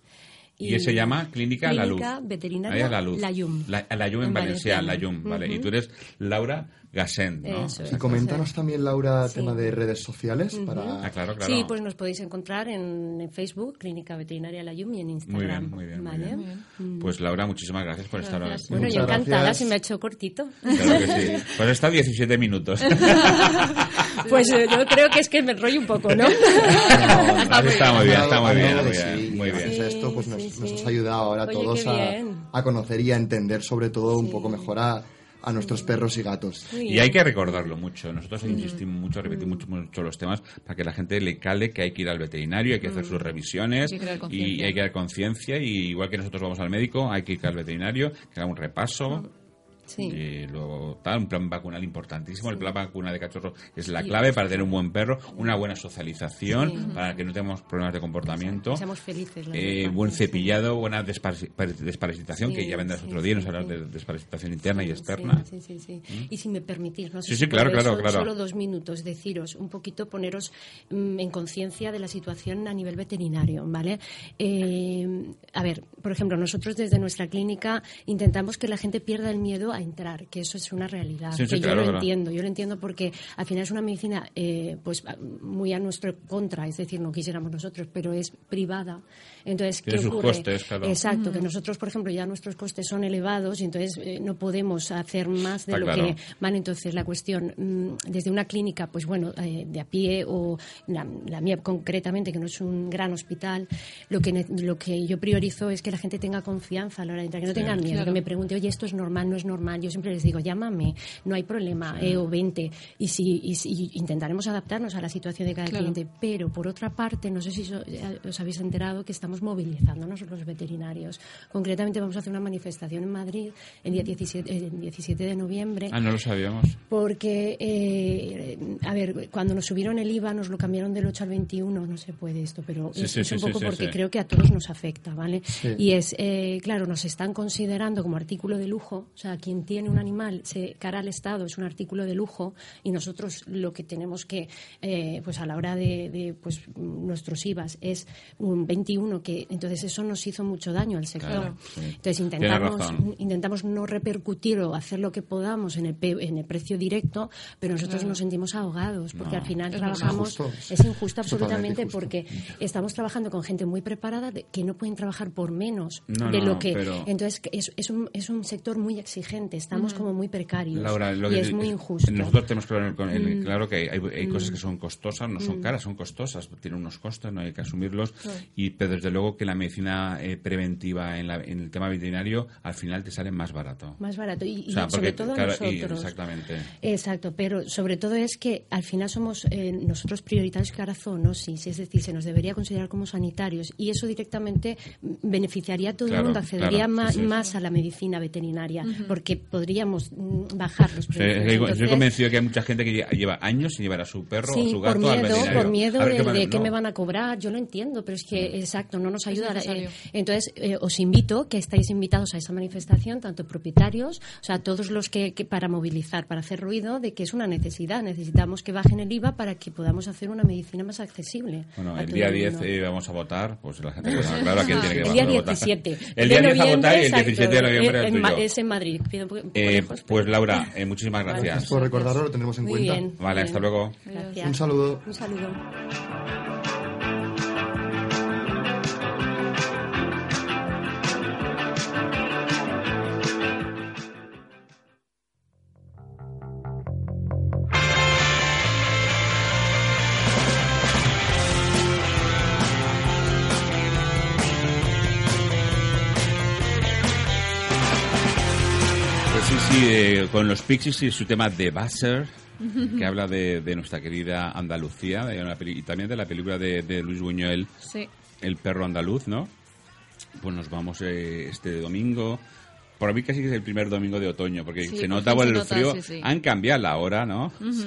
Y, se llama Clínica, La Luz. Clínica Veterinaria La Luz. La Yum. La, la Yum en, En Valencia, La valenciano. Yum, vale. Y tú eres Laura Gassén, ¿no? Eso Y coméntanos también, Laura, Sí. tema de redes sociales Ujú. para... Ah, claro, claro. Sí, pues nos podéis encontrar en, en Facebook, Clínica Veterinaria La Yum, y en Muy Instagram. bien, muy bien, muy ¿vale? bien. Mm. Pues Laura, muchísimas gracias por estar Gracias. aquí. Bueno, yo encantada, gracias. se me ha hecho cortito. Claro que sí. Pues está 17 minutos. pues eh, yo creo que es que me enrollo un poco, ¿no? está muy bien, está muy bien, muy bien, sí, muy bien. a esto pues nos, sí, nos sí. has ayudado ahora a todos a, bien. a conocer y a entender sobre todo un poco mejor a, a nuestros perros y gatos. Y hay que recordarlo mucho. Nosotros insistimos mucho, repetimos mucho, mucho los temas para que la gente le cale que hay que ir al veterinario, hay que hacer sus revisiones Hay y hay que dar conciencia. Y igual que nosotros vamos al médico, hay que ir al veterinario, que haga un repaso. Sí. Luego tal, un plan vacunal importantísimo. El plan vacunal de cachorro es la clave para tener un buen perro, una buena socialización, para que no tengamos problemas de comportamiento. Seamos felices. la Eh, verdad. buen cepillado, buena desparasi- par- desparasitación, que ya vendrás otro día, nos hablas de desparasitación interna y externa. Sí, sí, sí. Y si me permitís, no sé si claro, claro, claro. solo dos minutos, deciros un poquito, poneros mm, en conciencia de la situación a nivel veterinario, ¿vale? Eh, a ver, por ejemplo, nosotros desde nuestra clínica intentamos que la gente pierda el miedo a a entrar, que eso es una realidad. Sí, sí, que claro, yo lo claro. entiendo, yo lo entiendo porque al final es una medicina eh, pues muy a nuestro contra, es decir, no quisiéramos nosotros, pero es privada. Entonces, ¿qué sus ocurre? costes, claro. Exacto, que nosotros, por ejemplo, ya nuestros costes son elevados y entonces eh, no podemos hacer más de Está lo claro. que van. Entonces, la cuestión, mm, desde una clínica, pues bueno, eh, de a pie o la, la mía concretamente, que no es un gran hospital, lo que, lo que yo priorizo es que la gente tenga confianza a la hora de entrar, que no Sí, tengan miedo, claro. que me pregunte, oye, esto es normal, no es normal. Yo siempre les digo, llámame, no hay problema, eh, o vente. Y, si, y si- intentaremos adaptarnos a la situación de cada Claro. cliente. Pero, por otra parte, no sé si so- os habéis enterado que estamos movilizándonos los veterinarios. Concretamente, vamos a hacer una manifestación en Madrid el día 17, eh, el 17 de noviembre. Ah, no lo sabíamos. Porque, eh, a ver, cuando nos subieron el IVA, nos lo cambiaron del 8 al 21, no se puede esto, pero Sí, es, sí, es un sí, poco sí, porque sí. creo que a todos nos afecta, ¿vale? Sí. Y es, eh, claro, nos están considerando como artículo de lujo, o sea, quien tiene un animal se, cara al Estado es un artículo de lujo y nosotros lo que tenemos que, eh, pues a la hora de, de, pues nuestros IVAs es un 21, que entonces eso nos hizo mucho daño al sector. Claro, sí. Entonces intentamos, intentamos no repercutir o hacer lo que podamos en el, en el precio directo, pero nosotros Claro. nos sentimos ahogados porque No. al final Es trabajamos. Es es injusto injusto. absolutamente porque estamos trabajando con gente muy preparada de- que no pueden trabajar por menos No, de no, lo que pero- entonces que es, es, un, es un sector muy exigente estamos como muy precarios Laura, lo y que es te- muy injusto Nosotros tenemos claro, con el- Mm. claro que hay, hay cosas que son costosas, no son caras, son costosas, tienen unos costes, no hay que asumirlos. Y pero desde luego que la medicina eh, preventiva en, la- en el tema veterinario al final te sale más barato. más barato y, y O sea, sobre porque, todo claro, y- nosotros exactamente. Exacto, pero sobre todo es que al final somos eh, nosotros prioritarios que ahora zoonosis, es decir, se nos debería considerar como sanitarios y eso directamente mm, beneficiaría a todo Claro, el mundo, accedería claro, sí, sí. más a la medicina veterinaria, porque podríamos mm, bajar los precios. estoy, estoy Entonces, convencido que hay mucha gente que lle- lleva años sin llevar a su perro o Sí, su por gato al miedo, veterinario. por miedo ver de, de qué no. me van a cobrar, yo lo entiendo, pero es que, exacto, no nos ayuda. eh, entonces, eh, os invito, que estáis invitados a esa manifestación, tanto propietarios, o sea, todos los que, que para movilizar, para hacer ruido, de que es una necesidad. Necesitamos que bajen el IVA para que podamos hacer una medicina más accesible. Bueno, el día 10 mundo. eh, vamos a votar, pues la gente que tenga claro a quién tiene que el día votar. 17. El día 10 a votar y el exacto, 17 de noviembre eh, el tuyo. es en Madrid. Eh, lejos, pues Laura, eh, muchísimas Gracias gracias. por recordarlo, lo tendremos en Muy cuenta. bien. Vale, muy hasta bien. luego. Gracias. Un saludo. Un saludo. Con los Pixies y su tema de Buzzer, que habla de, de nuestra querida Andalucía de peli- y también de la película de, de Luis Buñuel, Sí. El perro andaluz, ¿no? Pues nos vamos eh, este domingo. Por mí casi que es el primer domingo de otoño, porque Sí, se nota por el nota, frío. sí, sí. Han cambiado la hora, ¿no? Sí.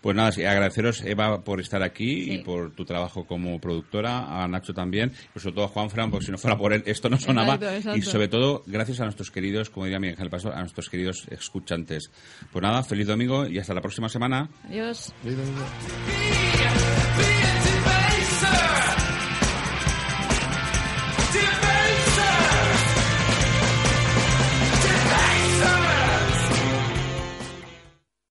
Pues nada, sí, agradeceros, Eva, por estar aquí Sí. y por tu trabajo como productora, a Nacho también, y sobre todo a Juan Fran, porque si no fuera por él, esto no sonaba. Exacto, exacto. Y sobre todo, gracias a nuestros queridos, como diría Miguel Paso, a nuestros queridos escuchantes. Pues nada, feliz domingo y hasta la próxima semana. Adiós. Feliz domingo.